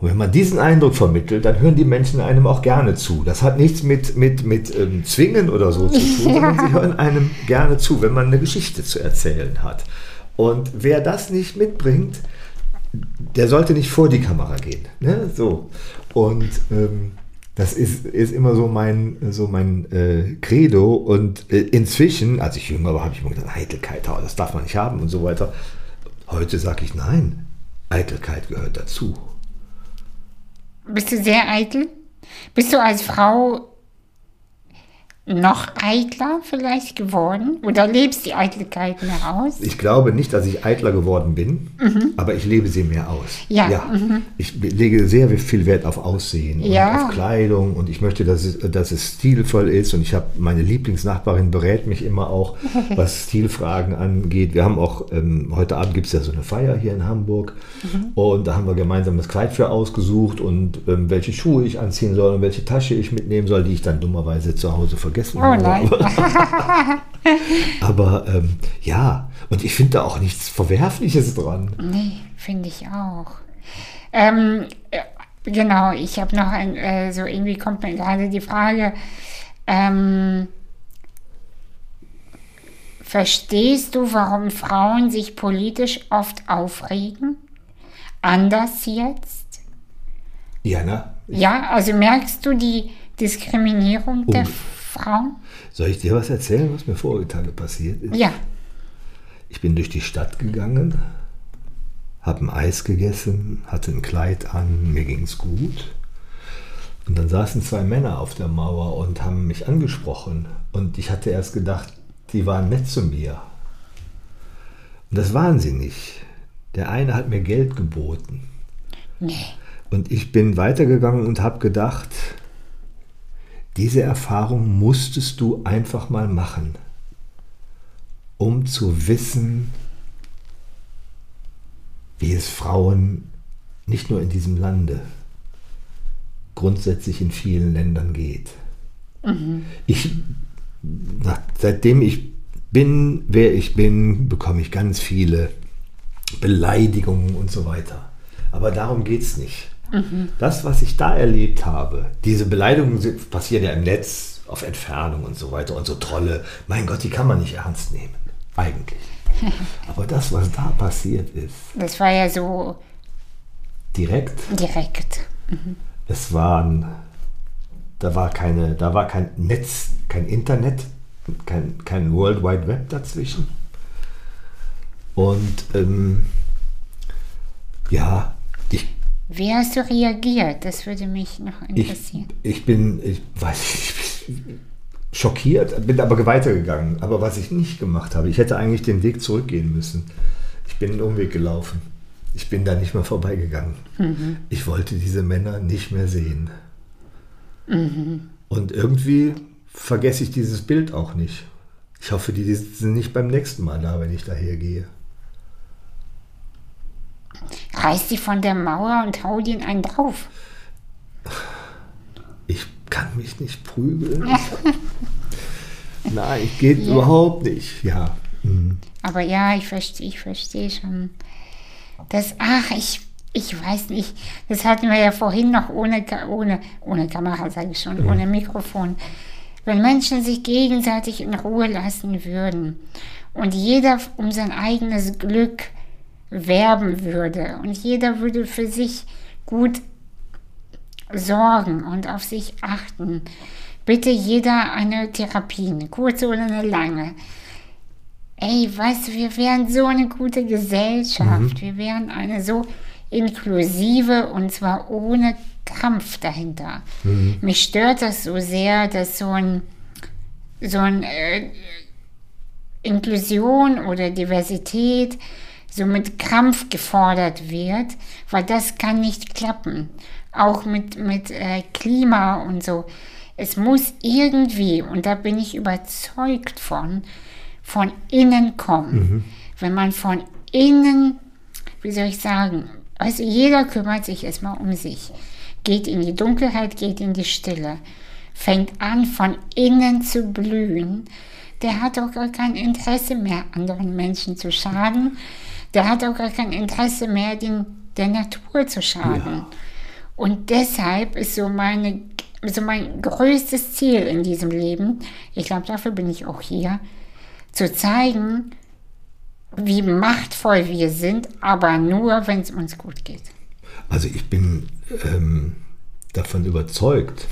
Und wenn man diesen Eindruck vermittelt, dann hören die Menschen einem auch gerne zu. Das hat nichts mit, mit, mit ähm, Zwingen oder so zu tun, ja. sondern sie hören einem gerne zu, wenn man eine Geschichte zu erzählen hat. Und wer das nicht mitbringt, der sollte nicht vor die Kamera gehen. Ne? So. Und ähm, das ist, ist immer so mein, so mein äh, Credo. Und äh, inzwischen, als ich jünger war, habe ich immer gedacht, Eitelkeit, das darf man nicht haben und so weiter. Heute sage ich, nein, Eitelkeit gehört dazu. Bist du sehr eitel? Bist du als Frau noch eitler vielleicht geworden? Oder lebst die Eitelkeit mehr aus? Ich glaube nicht, dass ich eitler geworden bin, mhm. aber ich lebe sie mehr aus. Ja. ja. Mhm. Ich lege sehr viel Wert auf Aussehen ja. und auf Kleidung und ich möchte, dass es, dass es stilvoll ist. Und ich habe meine Lieblingsnachbarin berät mich immer auch, was Stilfragen angeht. Wir haben auch, ähm, heute Abend gibt es ja so eine Feier hier in Hamburg mhm. und da haben wir gemeinsam das Kleid für ausgesucht und ähm, welche Schuhe ich anziehen soll und welche Tasche ich mitnehmen soll, die ich dann dummerweise zu Hause vergesse vergessen. Oh nein. Aber ähm, ja, und ich finde da auch nichts Verwerfliches dran. Nee, finde ich auch. Ähm, äh, genau, ich habe noch ein, äh, so irgendwie kommt mir gerade die Frage, ähm, verstehst du, warum Frauen sich politisch oft aufregen? Anders jetzt? Ja, ne? ja, also merkst du die Diskriminierung oh. der Frauen? Soll ich dir was erzählen, was mir vorige Tage passiert ist? Ja. Ich bin durch die Stadt gegangen, habe ein Eis gegessen, hatte ein Kleid an, mir ging es gut. Und dann saßen zwei Männer auf der Mauer und haben mich angesprochen. Und ich hatte erst gedacht, die waren nett zu mir. Und das waren sie nicht. Der eine hat mir Geld geboten. Nee. Und ich bin weitergegangen und habe gedacht, diese Erfahrung musstest du einfach mal machen, um zu wissen, wie es Frauen nicht nur in diesem Lande, grundsätzlich in vielen Ländern geht. Mhm. Ich, seitdem ich bin, wer ich bin, bekomme ich ganz viele Beleidigungen und so weiter. Aber darum geht es nicht. Mhm. Das, was ich da erlebt habe, diese Beleidigungen passieren ja im Netz auf Entfernung und so weiter und so Trolle. Mein Gott, die kann man nicht ernst nehmen. Eigentlich. Aber das, was da passiert ist. Das war ja so. Direkt. Direkt. Mhm. Es waren. Da war keine, da war kein Netz, kein Internet, kein, kein World Wide Web dazwischen. Und ähm, ja, wie hast du reagiert? Das würde mich noch interessieren. Ich, ich bin, ich weiß nicht, ich bin schockiert, bin aber weitergegangen. Aber was ich nicht gemacht habe, ich hätte eigentlich den Weg zurückgehen müssen. Ich bin einen Umweg gelaufen. Ich bin da nicht mehr vorbeigegangen. Mhm. Ich wollte diese Männer nicht mehr sehen. Mhm. Und irgendwie vergesse ich dieses Bild auch nicht. Ich hoffe, die sind nicht beim nächsten Mal da, wenn ich daher gehe. Reiß die von der Mauer und hau den einen drauf. Ich kann mich nicht prügeln. Nein, geht ja. überhaupt nicht. Ja. Mhm. Aber ja, ich verstehe, ich verstehe schon. Das, ach, ich, ich weiß nicht. Das hatten wir ja vorhin noch ohne, ohne, ohne Kamera, sage ich schon, mhm. ohne Mikrofon. Wenn Menschen sich gegenseitig in Ruhe lassen würden und jeder um sein eigenes Glück werben würde und jeder würde für sich gut sorgen und auf sich achten, bitte jeder eine Therapie, eine kurze oder eine lange. Ey, weißt du, wir wären so eine gute Gesellschaft. Mhm. Wir wären eine so inklusive und zwar ohne Kampf dahinter. Mhm. Mich stört das so sehr, dass so ein, so ein äh, Inklusion oder Diversität so mit Krampf gefordert wird, weil das kann nicht klappen. Auch mit, mit äh, Klima und so. Es muss irgendwie, und da bin ich überzeugt von, von innen kommen. Mhm. Wenn man von innen, wie soll ich sagen, also jeder kümmert sich erstmal um sich, geht in die Dunkelheit, geht in die Stille, fängt an von innen zu blühen, der hat auch gar kein Interesse mehr, anderen Menschen zu schaden, der hat auch gar kein Interesse mehr, den, der Natur zu schaden. Ja. Und deshalb ist so meine so mein größtes Ziel in diesem Leben, ich glaube, dafür bin ich auch hier, zu zeigen, wie machtvoll wir sind, aber nur, wenn es uns gut geht. Also ich bin ähm, davon überzeugt,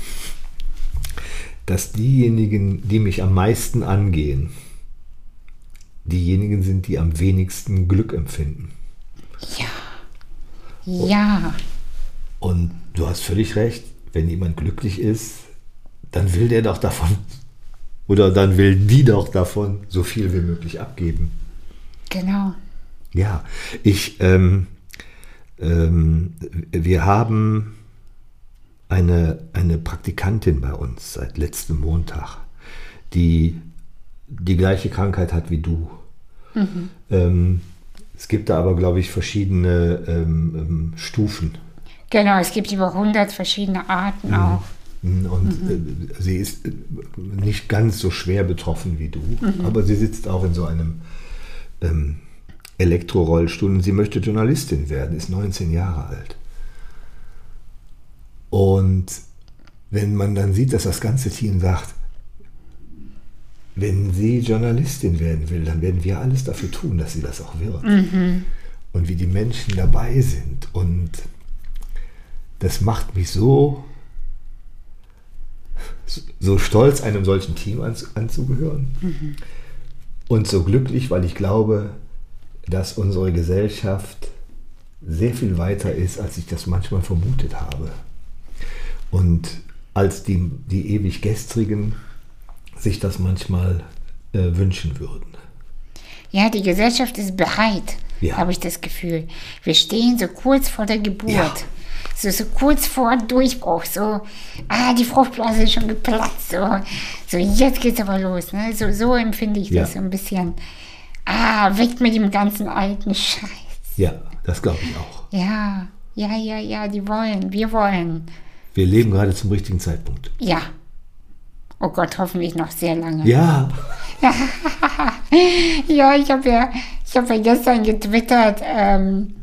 dass diejenigen, die mich am meisten angehen, diejenigen sind, die am wenigsten Glück empfinden. Ja. Ja. Und du hast völlig recht, wenn jemand glücklich ist, dann will der doch davon oder dann will die doch davon so viel wie möglich abgeben. Genau. Ja, ich, ähm, ähm, wir haben eine, eine Praktikantin bei uns seit letztem Montag, die die gleiche Krankheit hat wie du. Mhm. Ähm, es gibt da aber, glaube ich, verschiedene ähm, ähm, Stufen. Genau, es gibt über 100 verschiedene Arten mhm. auch. Und mhm. äh, sie ist äh, nicht ganz so schwer betroffen wie du, mhm. aber sie sitzt auch in so einem ähm, Elektrorollstuhl und sie möchte Journalistin werden, ist 19 Jahre alt. Und wenn man dann sieht, dass das ganze Team sagt, wenn sie Journalistin werden will, dann werden wir alles dafür tun, dass sie das auch wird. Mhm. Und wie die Menschen dabei sind. Und das macht mich so, so stolz, einem solchen Team anzugehören. Mhm. Und so glücklich, weil ich glaube, dass unsere Gesellschaft sehr viel weiter ist, als ich das manchmal vermutet habe. Und als die, die ewig Gestrigen sich das manchmal äh, wünschen würden. Ja, die Gesellschaft ist bereit, ja. habe ich das Gefühl. Wir stehen so kurz vor der Geburt. Ja. So, so kurz vor Durchbruch, so, ah, die Fruchtblase ist schon geplatzt, so, so jetzt geht's aber los, ne? So, so empfinde ich ja. das so ein bisschen. Ah, weg mit dem ganzen alten Scheiß. Ja, das glaube ich auch. Ja, ja, ja, ja, die wollen, wir wollen. Wir leben gerade zum richtigen Zeitpunkt. Ja. Oh Gott, hoffentlich noch sehr lange. Ja. ja, ich habe ja, ich habe ja gestern getwittert, ähm,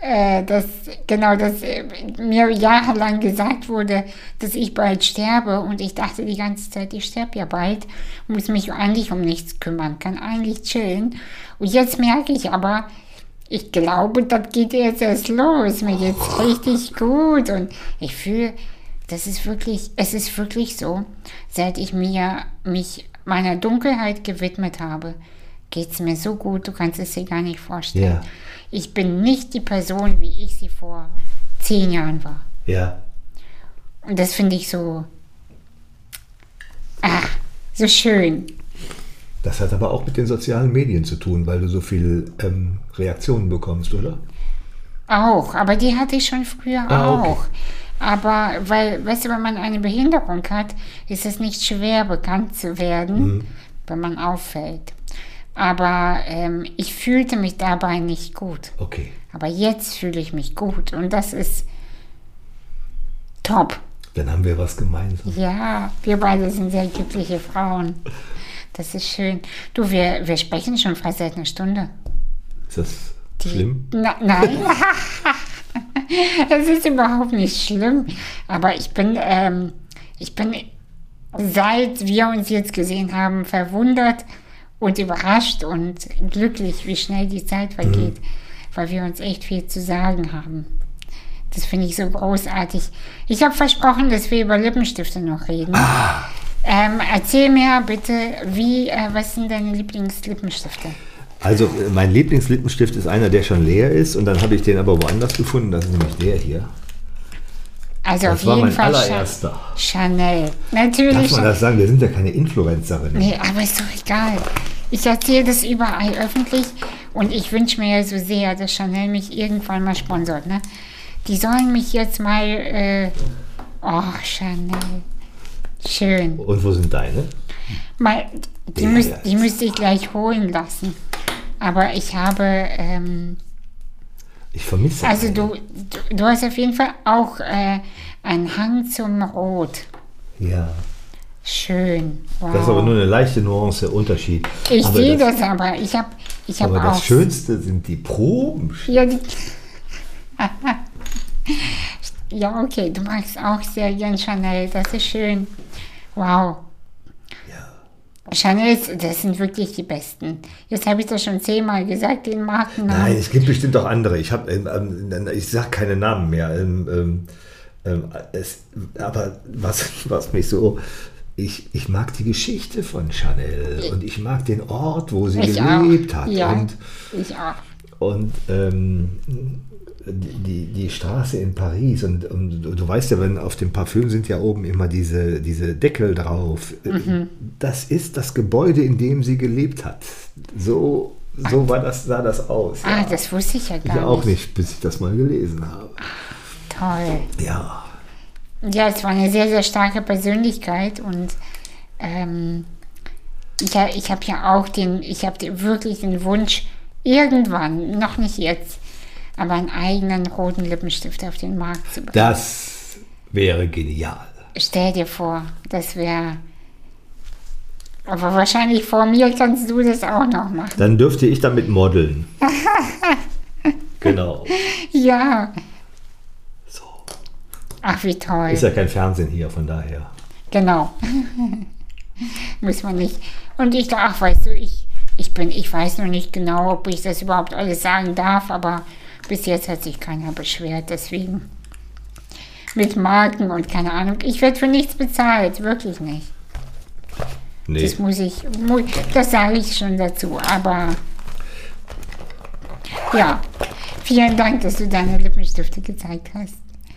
äh, dass genau, dass äh, mir jahrelang gesagt wurde, dass ich bald sterbe und ich dachte die ganze Zeit, ich sterbe ja bald, muss mich eigentlich um nichts kümmern, kann eigentlich chillen. Und jetzt merke ich aber, ich glaube, das geht jetzt erst los. Mir geht's richtig gut. Und ich fühle, das ist wirklich, es ist wirklich so, seit ich mir mich meiner Dunkelheit gewidmet habe, geht es mir so gut, du kannst es dir gar nicht vorstellen. Ja. Ich bin nicht die Person, wie ich sie vor zehn Jahren war. Ja. Und das finde ich so, ah, so schön. Das hat aber auch mit den sozialen Medien zu tun, weil du so viel ähm, Reaktionen bekommst, oder? Auch, aber die hatte ich schon früher ah, auch. Okay. Aber weil, weißt du, wenn man eine Behinderung hat, ist es nicht schwer, bekannt zu werden, mhm. wenn man auffällt. Aber ähm, ich fühlte mich dabei nicht gut. Okay. Aber jetzt fühle ich mich gut und das ist top. Dann haben wir was gemeinsam. Ja, wir beide sind sehr glückliche Frauen. Das ist schön. Du, wir, wir sprechen schon fast seit einer Stunde. Ist das schlimm? Na, nein. Es ist überhaupt nicht schlimm. Aber ich bin, ähm, ich bin, seit wir uns jetzt gesehen haben, verwundert und überrascht und glücklich, wie schnell die Zeit vergeht, weil wir uns echt viel zu sagen haben. Das finde ich so großartig. Ich habe versprochen, dass wir über Lippenstifte noch reden. Ähm, erzähl mir bitte, wie, äh, was sind deine Lieblingslippensstifte? Also äh, mein Lieblingslippenstift ist einer, der schon leer ist und dann habe ich den aber woanders gefunden. Das ist nämlich der hier. Also Das auf war jeden mein Fall allererster. Chanel. Darf Natürlich. man das sagen? Wir sind ja keine Influencerin. Nee, aber ist doch egal. Ich erzähle das überall öffentlich und ich wünsche mir ja so sehr, dass Chanel mich irgendwann mal sponsort. Ne? Die sollen mich jetzt mal. Äh, oh, Chanel. Schön. Und wo sind deine? Mal, die, ja. die müsste ich gleich holen lassen. Aber ich habe. Ähm, Ich vermisse also, du, du, du hast auf jeden Fall auch äh, einen Hang zum Rot. Ja. Schön. Wow. Das ist aber nur eine leichte Nuance Unterschied. ich sehe das, das aber. Ich habe ich hab Aber auch. das Schönste sind die Proben. Ja, die ja, okay, du magst auch sehr gern Chanel, das ist schön. Wow. Ja. Chanel, das sind wirklich die besten. Jetzt habe ich das schon zehnmal gesagt, den Markennamen. Nein, es gibt bestimmt auch andere. Ich ähm, ähm, ich sage keine Namen mehr. Ähm, ähm, ähm, es, aber was, was mich so, ich, ich mag die Geschichte von Chanel und ich mag den Ort, wo sie Ich gelebt auch. hat Ja, und ich auch. und ähm, die, die Straße in Paris und, und du weißt ja, wenn auf dem Parfüm sind ja oben immer diese, diese Deckel drauf. Mhm. Das ist das Gebäude, in dem sie gelebt hat. So, so war das, sah das aus. Ah, ja. das wusste ich ja gar Ich auch nicht. bis ich das mal gelesen habe. Toll. Ja. Ja, es war eine sehr, sehr starke Persönlichkeit und ähm, ich, ich habe ja auch den, ich habe wirklich den Wunsch, irgendwann, noch nicht jetzt, aber einen eigenen roten Lippenstift auf den Markt zu bringen. Das wäre genial. Stell dir vor, das wäre. Aber wahrscheinlich vor mir kannst du das auch noch machen. Dann dürfte ich damit modeln. genau. Ja. So. Ach, wie toll. Ist ja kein Fernsehen hier, von daher. Genau. Muss man nicht. Und ich dachte, ach, weißt du, ich, ich bin, ich weiß noch nicht genau, ob ich das überhaupt alles sagen darf, aber bis jetzt hat sich keiner beschwert, deswegen. Mit Marken und keine Ahnung. Ich werde für nichts bezahlt, wirklich nicht. Nee. Das muss ich, das sage ich schon dazu, aber ja, vielen Dank, dass du deine Lippenstifte gezeigt hast.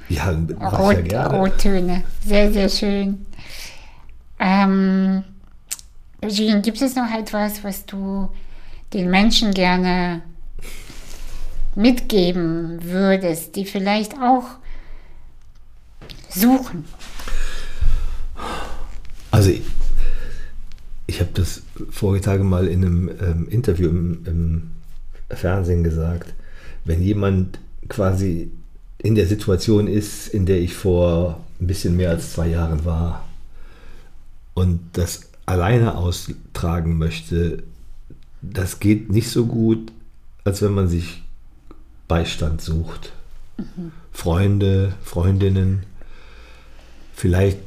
Ja, ich ja Rot, gerne. Rottöne, sehr, sehr schön. Ähm, Jean, gibt es noch etwas, was du den Menschen gerne mitgeben würdest, die vielleicht auch suchen? Also ich, ich habe das vorige Tage mal in einem ähm, Interview im, im Fernsehen gesagt. Wenn jemand quasi in der Situation ist, in der ich vor ein bisschen mehr als zwei Jahren war und das alleine austragen möchte, das geht nicht so gut, als wenn man sich Beistand sucht. Freunde, Freundinnen, vielleicht,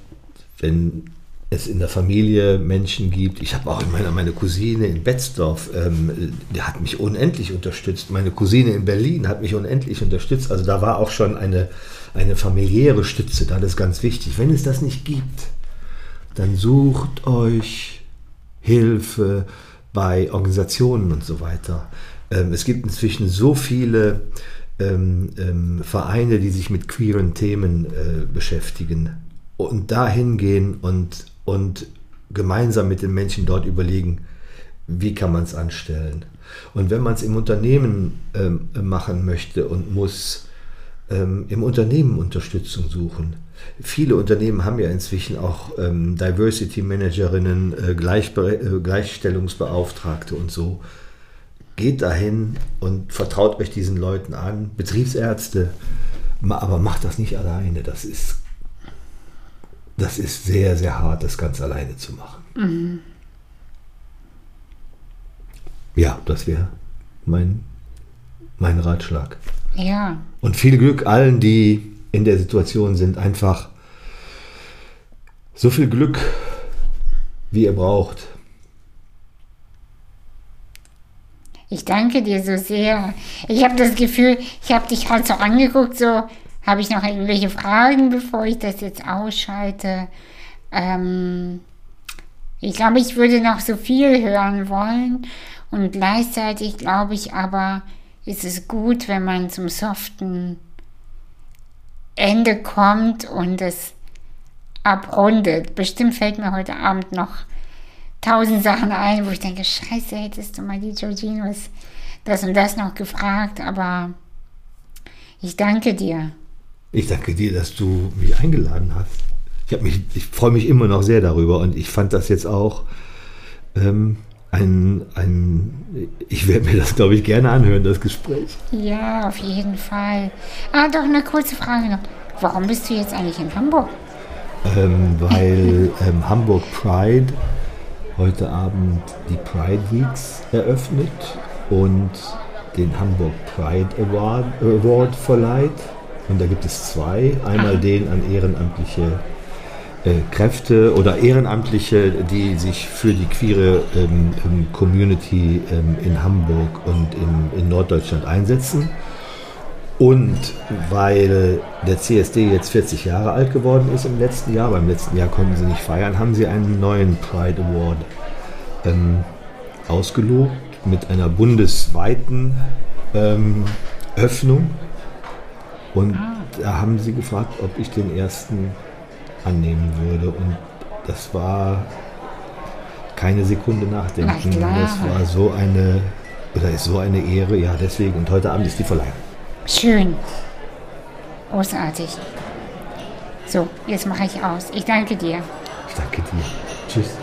wenn es in der Familie Menschen gibt. Ich habe auch meine, meine Cousine in Betzdorf, ähm, die hat mich unendlich unterstützt. Meine Cousine in Berlin hat mich unendlich unterstützt. Also da war auch schon eine, eine familiäre Stütze da. Das ist ganz wichtig. Wenn es das nicht gibt, dann sucht euch Hilfe bei Organisationen und so weiter. Ähm, es gibt inzwischen so viele ähm, ähm, Vereine, die sich mit queeren Themen äh, beschäftigen und dahin gehen und, und gemeinsam mit den Menschen dort überlegen, wie kann man es anstellen. Und wenn man es im Unternehmen ähm, machen möchte und muss, ähm, im Unternehmen Unterstützung suchen. Viele Unternehmen haben ja inzwischen auch ähm, Diversity Managerinnen, äh, äh, Gleichstellungsbeauftragte und so. Geht dahin und vertraut euch diesen Leuten an, Betriebsärzte, aber macht das nicht alleine. Das ist, das ist sehr, sehr hart, das ganz alleine zu machen. Mhm. Ja, das wäre mein, mein Ratschlag. Ja. Und viel Glück allen, die in der Situation sind. Einfach so viel Glück, wie ihr braucht. Ich danke dir so sehr. Ich habe das Gefühl, ich habe dich halt so angeguckt, so habe ich noch irgendwelche Fragen, bevor ich das jetzt ausschalte. Ähm, ich glaube, ich würde noch so viel hören wollen und gleichzeitig glaube ich aber, ist es gut, wenn man zum soften Ende kommt und es abrundet. Bestimmt fällt mir heute Abend noch tausend Sachen ein, wo ich denke, scheiße, hättest du mal die Georginos das und das noch gefragt, aber ich danke dir. Ich danke dir, dass du mich eingeladen hast. Ich, mich, ich freue mich immer noch sehr darüber und ich fand das jetzt auch ähm, ein, ein, ich werde mir das, glaube ich, gerne anhören, das Gespräch. Ja, auf jeden Fall. Ah, doch eine kurze Frage noch. Warum bist du jetzt eigentlich in Hamburg? Ähm, weil ähm, Hamburg Pride heute Abend die Pride Weeks eröffnet und den Hamburg Pride Award, Award verleiht. Und da gibt es zwei. Einmal Aha. den an ehrenamtliche äh, Kräfte oder Ehrenamtliche, die sich für die queere ähm, ähm Community ähm, in Hamburg und in, in Norddeutschland einsetzen. Und weil der CSD jetzt 40 Jahre alt geworden ist im letzten Jahr, beim letzten Jahr konnten sie nicht feiern, haben sie einen neuen Pride Award ähm, ausgelobt mit einer bundesweiten ähm, Öffnung. Und ah. da haben sie gefragt, ob ich den ersten annehmen würde. Und das war keine Sekunde nachdenken. Das war so eine, oder ist so eine Ehre, ja, deswegen. Und heute Abend ist die Verleihung. Schön. Großartig. So, jetzt mache ich aus. Ich danke dir. Ich danke dir. Tschüss.